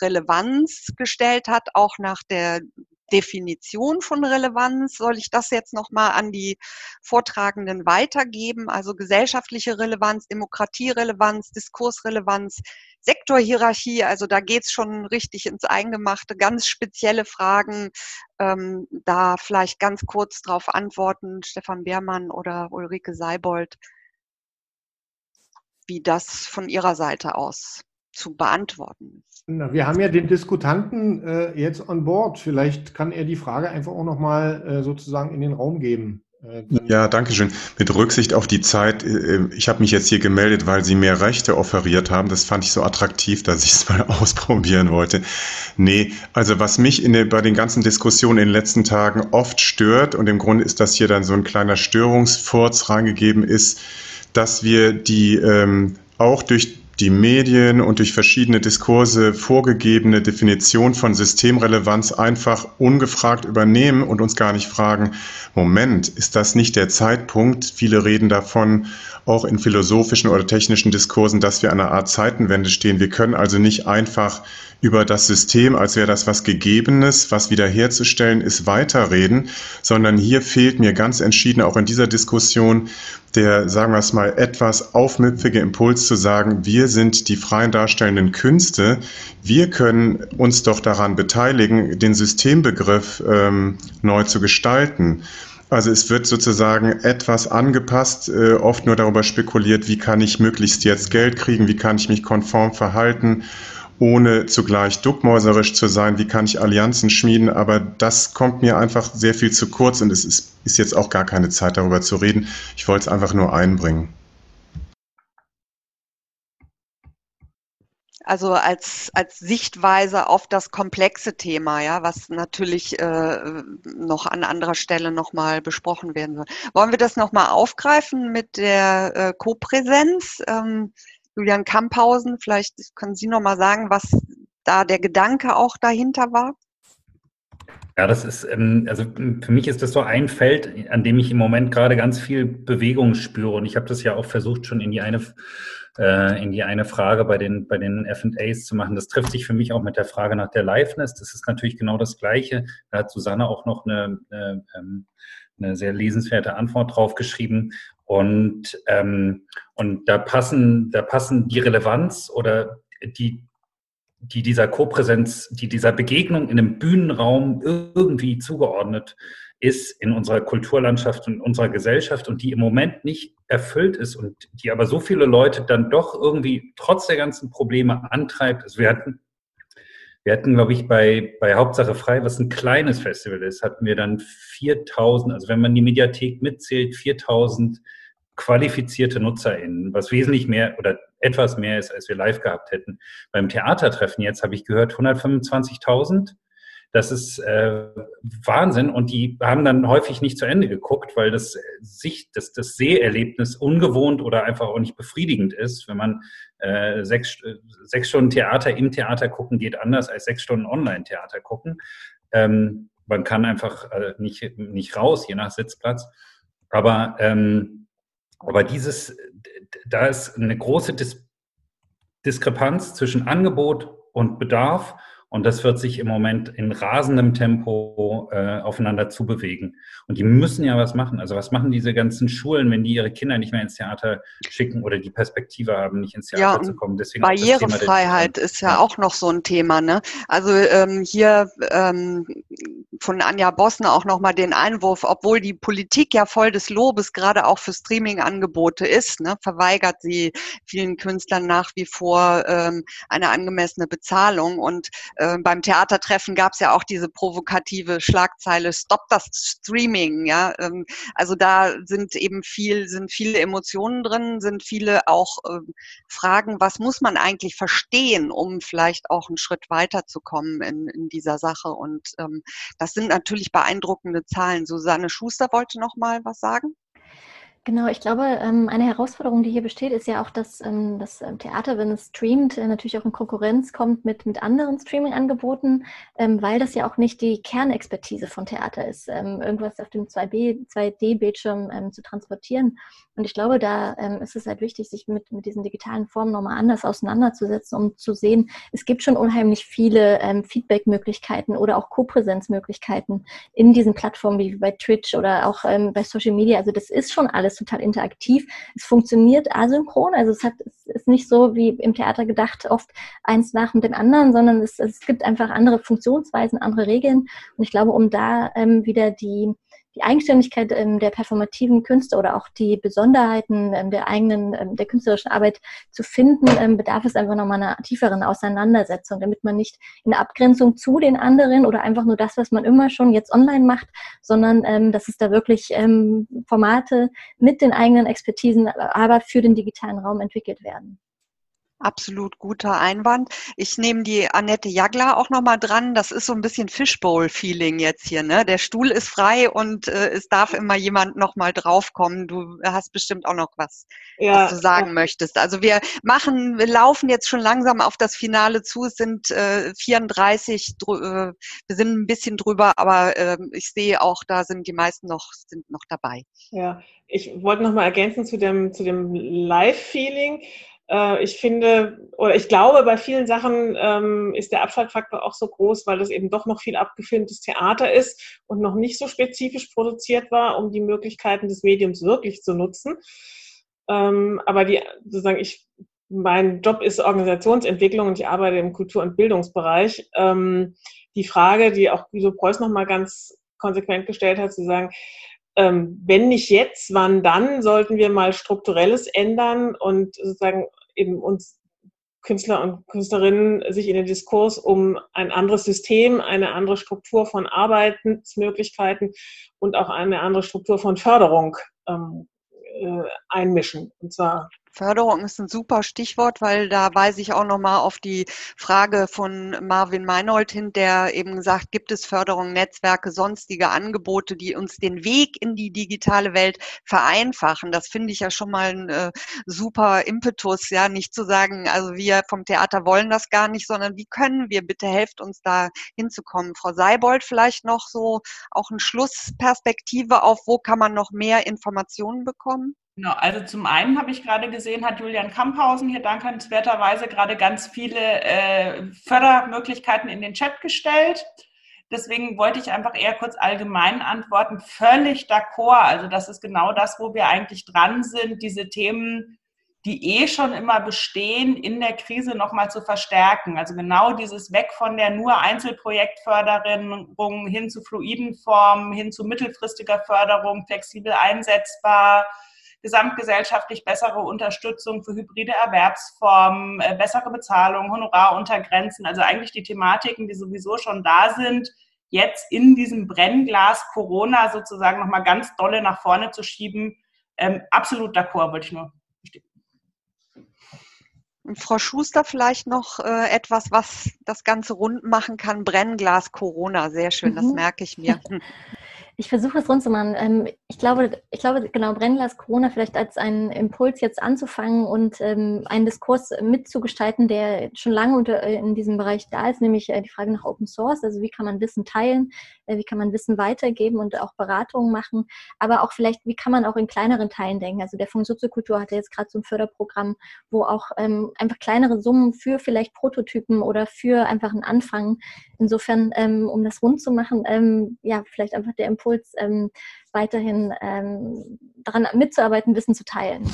Relevanz gestellt hat, auch nach der Definition von Relevanz. Soll ich das jetzt nochmal an die Vortragenden weitergeben? Also gesellschaftliche Relevanz, Demokratierelevanz, Diskursrelevanz, Sektorhierarchie. Also da geht's schon richtig ins Eingemachte. Ganz spezielle Fragen. Ähm, da vielleicht ganz kurz drauf antworten, Stefan Beermann oder Ulrike Seibold, wie das von Ihrer Seite aus zu beantworten ist. Na, wir haben ja den Diskutanten äh, jetzt on board. Vielleicht kann er die Frage einfach auch nochmal äh, sozusagen in den Raum geben. Äh, ja, danke schön. Mit Rücksicht auf die Zeit, äh, ich habe mich jetzt hier gemeldet, weil Sie mehr Rechte offeriert haben. Das fand ich so attraktiv, dass ich es mal ausprobieren wollte. Nee, also was mich in der, bei den ganzen Diskussionen in den letzten Tagen oft stört, und im Grunde ist das hier dann so ein kleiner Störungsfurz reingegeben, ist, dass wir die ähm, auch durch die Medien und durch verschiedene Diskurse vorgegebene Definition von Systemrelevanz einfach ungefragt übernehmen und uns gar nicht fragen, Moment, ist das nicht der Zeitpunkt? Viele reden davon, auch in philosophischen oder technischen Diskursen, dass wir an einer Art Zeitenwende stehen. Wir können also nicht einfach über das System, als wäre das was Gegebenes, was wiederherzustellen ist, weiterreden, sondern hier fehlt mir ganz entschieden auch in dieser Diskussion der, sagen wir es mal, etwas aufmüpfige Impuls zu sagen, wir sind die freien darstellenden Künste, wir können uns doch daran beteiligen, den Systembegriff ähm, neu zu gestalten. Also es wird sozusagen etwas angepasst, äh, oft nur darüber spekuliert, wie kann ich möglichst jetzt Geld kriegen, wie kann ich mich konform verhalten ohne zugleich duckmäuserisch zu sein, wie kann ich Allianzen schmieden, aber das kommt mir einfach sehr viel zu kurz und es ist, ist jetzt auch gar keine Zeit darüber zu reden. Ich wollte es einfach nur einbringen. Also als, als Sichtweise auf das komplexe Thema, ja, was natürlich äh, noch an anderer Stelle nochmal besprochen werden soll. Wollen wir das nochmal aufgreifen mit der äh, Kopräsenz? Ähm, Julian Kamphausen, vielleicht können Sie noch mal sagen, was da der Gedanke auch dahinter war? Ja, das ist, ähm, also für mich ist das so ein Feld, an dem ich im Moment gerade ganz viel Bewegung spüre. Und ich habe das ja auch versucht, schon in die eine, äh, in die eine Frage bei den, bei den FAs zu machen. Das trifft sich für mich auch mit der Frage nach der Liveness. Das ist natürlich genau das Gleiche. Da hat Susanne auch noch eine, eine, ähm, eine sehr lesenswerte Antwort drauf geschrieben. Und, ähm, und da passen, da passen die Relevanz oder die, die dieser Kopräsenz, die dieser Begegnung in einem Bühnenraum irgendwie zugeordnet ist in unserer Kulturlandschaft und unserer Gesellschaft und die im Moment nicht erfüllt ist und die aber so viele Leute dann doch irgendwie trotz der ganzen Probleme antreibt. Also wir hatten, wir hatten, glaube ich, bei, bei Hauptsache Frei, was ein kleines Festival ist, hatten wir dann 4000, also wenn man die Mediathek mitzählt, 4000 qualifizierte NutzerInnen, was wesentlich mehr oder etwas mehr ist, als wir live gehabt hätten. Beim Theatertreffen jetzt habe ich gehört 125.000. Das ist äh, Wahnsinn und die haben dann häufig nicht zu Ende geguckt, weil das Sicht, das, das Seherlebnis ungewohnt oder einfach auch nicht befriedigend ist. Wenn man äh, sechs, sechs Stunden Theater im Theater gucken geht anders als sechs Stunden Online-Theater gucken. Ähm, man kann einfach äh, nicht, nicht raus, je nach Sitzplatz. Aber ähm, aber dieses, da ist eine große Dis Diskrepanz zwischen Angebot und Bedarf und das wird sich im Moment in rasendem Tempo äh, aufeinander zubewegen. Und die müssen ja was machen. Also was machen diese ganzen Schulen, wenn die ihre Kinder nicht mehr ins Theater schicken oder die Perspektive haben, nicht ins Theater ja, zu kommen? Deswegen Barrierefreiheit ist ja, auch noch so ein Thema. Ne? Also ähm, hier ähm, von Anja Bossner auch nochmal den Einwurf, obwohl die Politik ja voll des Lobes gerade auch für Streaming-Angebote ist, ne, verweigert sie vielen Künstlern nach wie vor ähm, eine angemessene Bezahlung. Und äh, beim Theatertreffen gab es ja auch diese provokative Schlagzeile Stop das Streaming. Ja, ähm, also da sind eben viel, sind viele Emotionen drin, sind viele auch äh, Fragen, was muss man eigentlich verstehen, um vielleicht auch einen Schritt weiterzukommen in, in dieser Sache. Und ähm, das sind natürlich beeindruckende Zahlen. Susanne Schuster wollte noch mal was sagen. Genau, ich glaube, ähm, eine Herausforderung, die hier besteht, ist ja auch, dass ähm, das ähm, Theater, wenn es streamt, äh, natürlich auch in Konkurrenz kommt mit, mit anderen Streaming-Angeboten, weil das ja auch nicht die Kernexpertise von Theater ist, irgendwas auf dem 2D-Bildschirm zu transportieren. Und ich glaube, da ist es halt wichtig, sich mit, mit diesen digitalen Formen nochmal anders auseinanderzusetzen, um zu sehen, es gibt schon unheimlich viele Feedback-Möglichkeiten oder auch Co-Präsenz-Möglichkeiten in diesen Plattformen wie bei Twitch oder auch bei Social Media. Also das ist schon alles total interaktiv. Es funktioniert asynchron, also es, hat, es ist nicht so wie im Theater gedacht, oft eins nach dem anderen, sondern es, es gibt einfach andere Funktionsweisen, andere Regeln. Und ich glaube, um da ähm, wieder die, die Eigenständigkeit ähm, der performativen Künste oder auch die Besonderheiten ähm, der eigenen, ähm, der künstlerischen Arbeit zu finden, bedarf es einfach nochmal einer tieferen Auseinandersetzung, damit man nicht in Abgrenzung zu den anderen oder einfach nur das, was man immer schon jetzt online macht, sondern dass es da wirklich Formate mit den eigenen Expertisen, aber für den digitalen Raum entwickelt werden. Absolut guter Einwand. Ich nehme die Annette Jagler auch nochmal dran. Das ist so ein bisschen Fishbowl-Feeling jetzt hier. Ne? Der Stuhl ist frei und äh, es darf immer jemand nochmal draufkommen. Du hast bestimmt auch noch was, ja, was du sagen ja. möchtest. Also wir machen, wir laufen jetzt schon langsam auf das Finale zu. Es sind äh, 34, äh, wir sind ein bisschen drüber, aber äh, ich sehe auch, da sind die meisten noch, sind noch dabei. Ja, ich wollte nochmal ergänzen zu dem, zu dem Live-Feeling. Äh, ich finde, oder ich glaube, bei vielen Sachen ähm, ist der Abschaltfaktor auch so groß, weil das eben doch noch viel abgefilmtes Theater ist und noch nicht so spezifisch produziert war, um die Möglichkeiten des Mediums wirklich zu nutzen. Ähm, aber die, sozusagen, ich, mein Job ist Organisationsentwicklung und ich arbeite im Kultur- und Bildungsbereich. Ähm, die Frage, die auch Guido Preuß nochmal ganz konsequent gestellt hat, zu sagen, ähm, wenn nicht jetzt, wann dann, sollten wir mal strukturelles ändern und sozusagen eben uns Künstler und Künstlerinnen sich in den Diskurs um ein anderes System, eine andere Struktur von Arbeitsmöglichkeiten und auch eine andere Struktur von Förderung ähm, äh, einmischen. Und zwar Förderung ist ein super Stichwort, weil da weise ich auch nochmal auf die Frage von Marvin Meinold hin, der eben sagt, gibt es Förderung, Netzwerke, sonstige Angebote, die uns den Weg in die digitale Welt vereinfachen. Das finde ich ja schon mal ein äh, super Impetus, ja, nicht zu sagen, also wir vom Theater wollen das gar nicht, sondern wie können wir, bitte helft uns da hinzukommen. Frau Seibold vielleicht noch so auch eine Schlussperspektive auf, wo kann man noch mehr Informationen bekommen? Genau, also zum einen habe ich gerade gesehen, hat Julian Kamphausen hier dankenswerterweise gerade ganz viele äh, Fördermöglichkeiten in den Chat gestellt. Deswegen wollte ich einfach eher kurz allgemein antworten. Völlig d'accord. Also das ist genau das, wo wir eigentlich dran sind, diese Themen, die eh schon immer bestehen, in der Krise nochmal zu verstärken. Also genau dieses Weg von der nur Einzelprojektförderung hin zu fluiden Formen, hin zu mittelfristiger Förderung, flexibel einsetzbar, gesamtgesellschaftlich bessere Unterstützung für hybride Erwerbsformen, äh, bessere Bezahlung, Honoraruntergrenzen, also eigentlich die Thematiken, die sowieso schon da sind, jetzt in diesem Brennglas Corona sozusagen nochmal ganz dolle nach vorne zu schieben. Ähm, absolut d'accord, wollte ich nur bestätigen. Frau Schuster, vielleicht noch äh, etwas, was das Ganze rund machen kann. Brennglas Corona, sehr schön, mhm. das merke ich mir. Ich versuche es rund zu machen. Ähm, ich glaube, ich glaube, genau, Brennglas Corona vielleicht als einen Impuls jetzt anzufangen und ähm, einen Diskurs mitzugestalten, der schon lange unter, äh, in diesem Bereich da ist, nämlich äh, die Frage nach Open Source. Also wie kann man Wissen teilen, äh, wie kann man Wissen weitergeben und auch Beratungen machen, aber auch vielleicht, wie kann man auch in kleineren Teilen denken. Also der Fonds Soziokultur hatte jetzt gerade so ein Förderprogramm, wo auch ähm, einfach kleinere Summen für vielleicht Prototypen oder für einfach einen Anfang. Insofern, ähm, um das rund zu machen, ähm, ja, vielleicht einfach der Impuls, ähm, weiterhin ähm, daran mitzuarbeiten, Wissen zu teilen.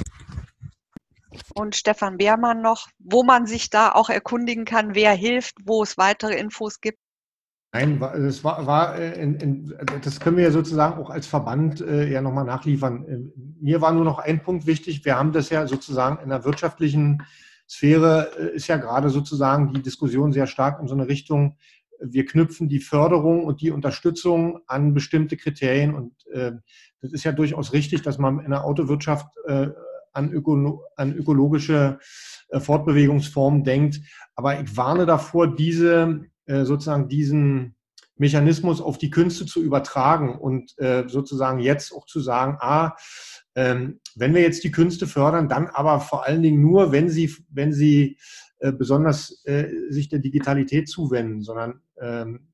Und Stefan Beermann noch, wo man sich da auch erkundigen kann, wer hilft, wo es weitere Infos gibt. Nein, das war, war äh, in, in, das können wir ja sozusagen auch als Verband äh, ja nochmal nachliefern. Äh, mir war nur noch ein Punkt wichtig. Wir haben das ja sozusagen in der wirtschaftlichen Sphäre äh, ist ja gerade sozusagen die Diskussion sehr stark in so eine Richtung, wir knüpfen die Förderung und die Unterstützung an bestimmte Kriterien. Und äh, das ist ja durchaus richtig, dass man in der Autowirtschaft äh, an, öko an ökologische äh, Fortbewegungsformen denkt. Aber ich warne davor, diese äh, sozusagen diesen Mechanismus auf die Künste zu übertragen und äh, sozusagen jetzt auch zu sagen, ah, ähm, wenn wir jetzt die Künste fördern, dann aber vor allen Dingen nur, wenn sie, wenn sie äh, besonders äh, sich der Digitalität zuwenden, sondern ähm,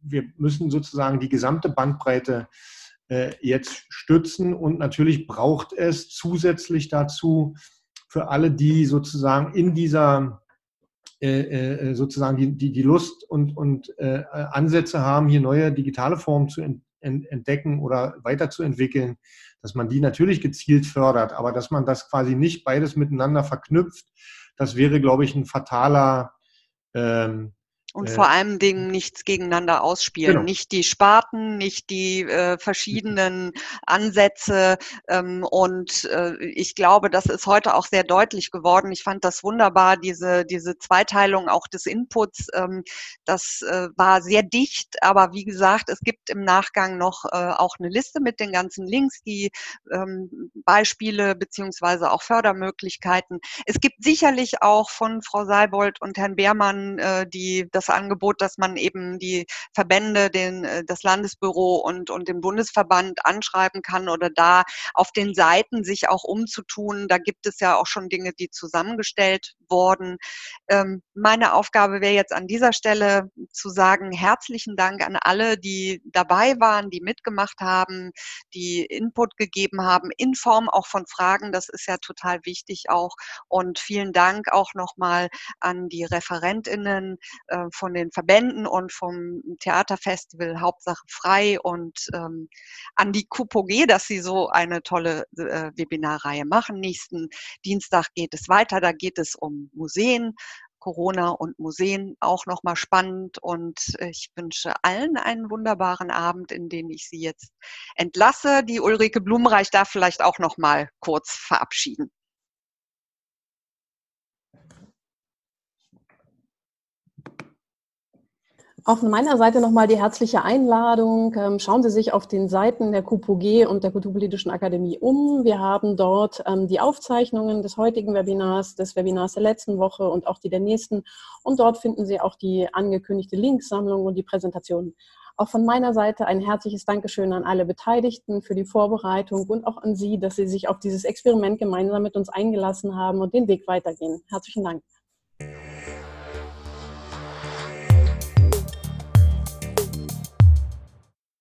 wir müssen sozusagen die gesamte Bandbreite äh, jetzt stützen. Und natürlich braucht es zusätzlich dazu für alle, die sozusagen in dieser sozusagen die, die, die Lust und, und äh, Ansätze haben, hier neue digitale Formen zu entdecken oder weiterzuentwickeln, dass man die natürlich gezielt fördert, aber dass man das quasi nicht beides miteinander verknüpft, das wäre, glaube ich, ein fataler, ähm, Und äh, vor allen Dingen nichts gegeneinander ausspielen. Genau. Nicht die Sparten, nicht die äh, verschiedenen Ansätze. Ähm, und äh, ich glaube, das ist heute auch sehr deutlich geworden. Ich fand das wunderbar, diese, diese Zweiteilung auch des Inputs. Ähm, das äh, war sehr dicht, aber wie gesagt, es gibt im Nachgang noch äh, auch eine Liste mit den ganzen Links, die ähm, Beispiele beziehungsweise auch Fördermöglichkeiten. Es gibt sicherlich auch von Frau Seibold und Herrn Beermann äh, die das das Angebot, dass man eben die Verbände, den, äh, das Landesbüro und, und den Bundesverband anschreiben kann oder da auf den Seiten sich auch umzutun. Da gibt es ja auch schon Dinge, die zusammengestellt wurden. Ähm, meine Aufgabe wäre jetzt an dieser Stelle zu sagen, herzlichen Dank an alle, die dabei waren, die mitgemacht haben, die Input gegeben haben, in Form auch von Fragen. Das ist ja total wichtig auch. Und vielen Dank auch nochmal an die Referentinnen äh, von den Verbänden und vom Theaterfestival Hauptsache frei und ähm, an die KUPOG, dass sie so eine tolle äh, Webinarreihe machen. Nächsten Dienstag geht es weiter. Da geht es um Museen. Corona und Museen auch nochmal spannend und ich wünsche allen einen wunderbaren Abend, in den ich Sie jetzt entlasse. Die Ulrike Blumenreich darf vielleicht auch nochmal kurz verabschieden. Auch von meiner Seite nochmal die herzliche Einladung. Ähm, schauen Sie sich auf den Seiten der KUPOG und der Kulturpolitischen Akademie um. Wir haben dort ähm, die Aufzeichnungen des heutigen Webinars, des Webinars der letzten Woche und auch die der nächsten. Und dort finden Sie auch die angekündigte Linksammlung und die Präsentation. Auch von meiner Seite ein herzliches Dankeschön an alle Beteiligten für die Vorbereitung und auch an Sie, dass Sie sich auf dieses Experiment gemeinsam mit uns eingelassen haben und den Weg weitergehen. Herzlichen Dank.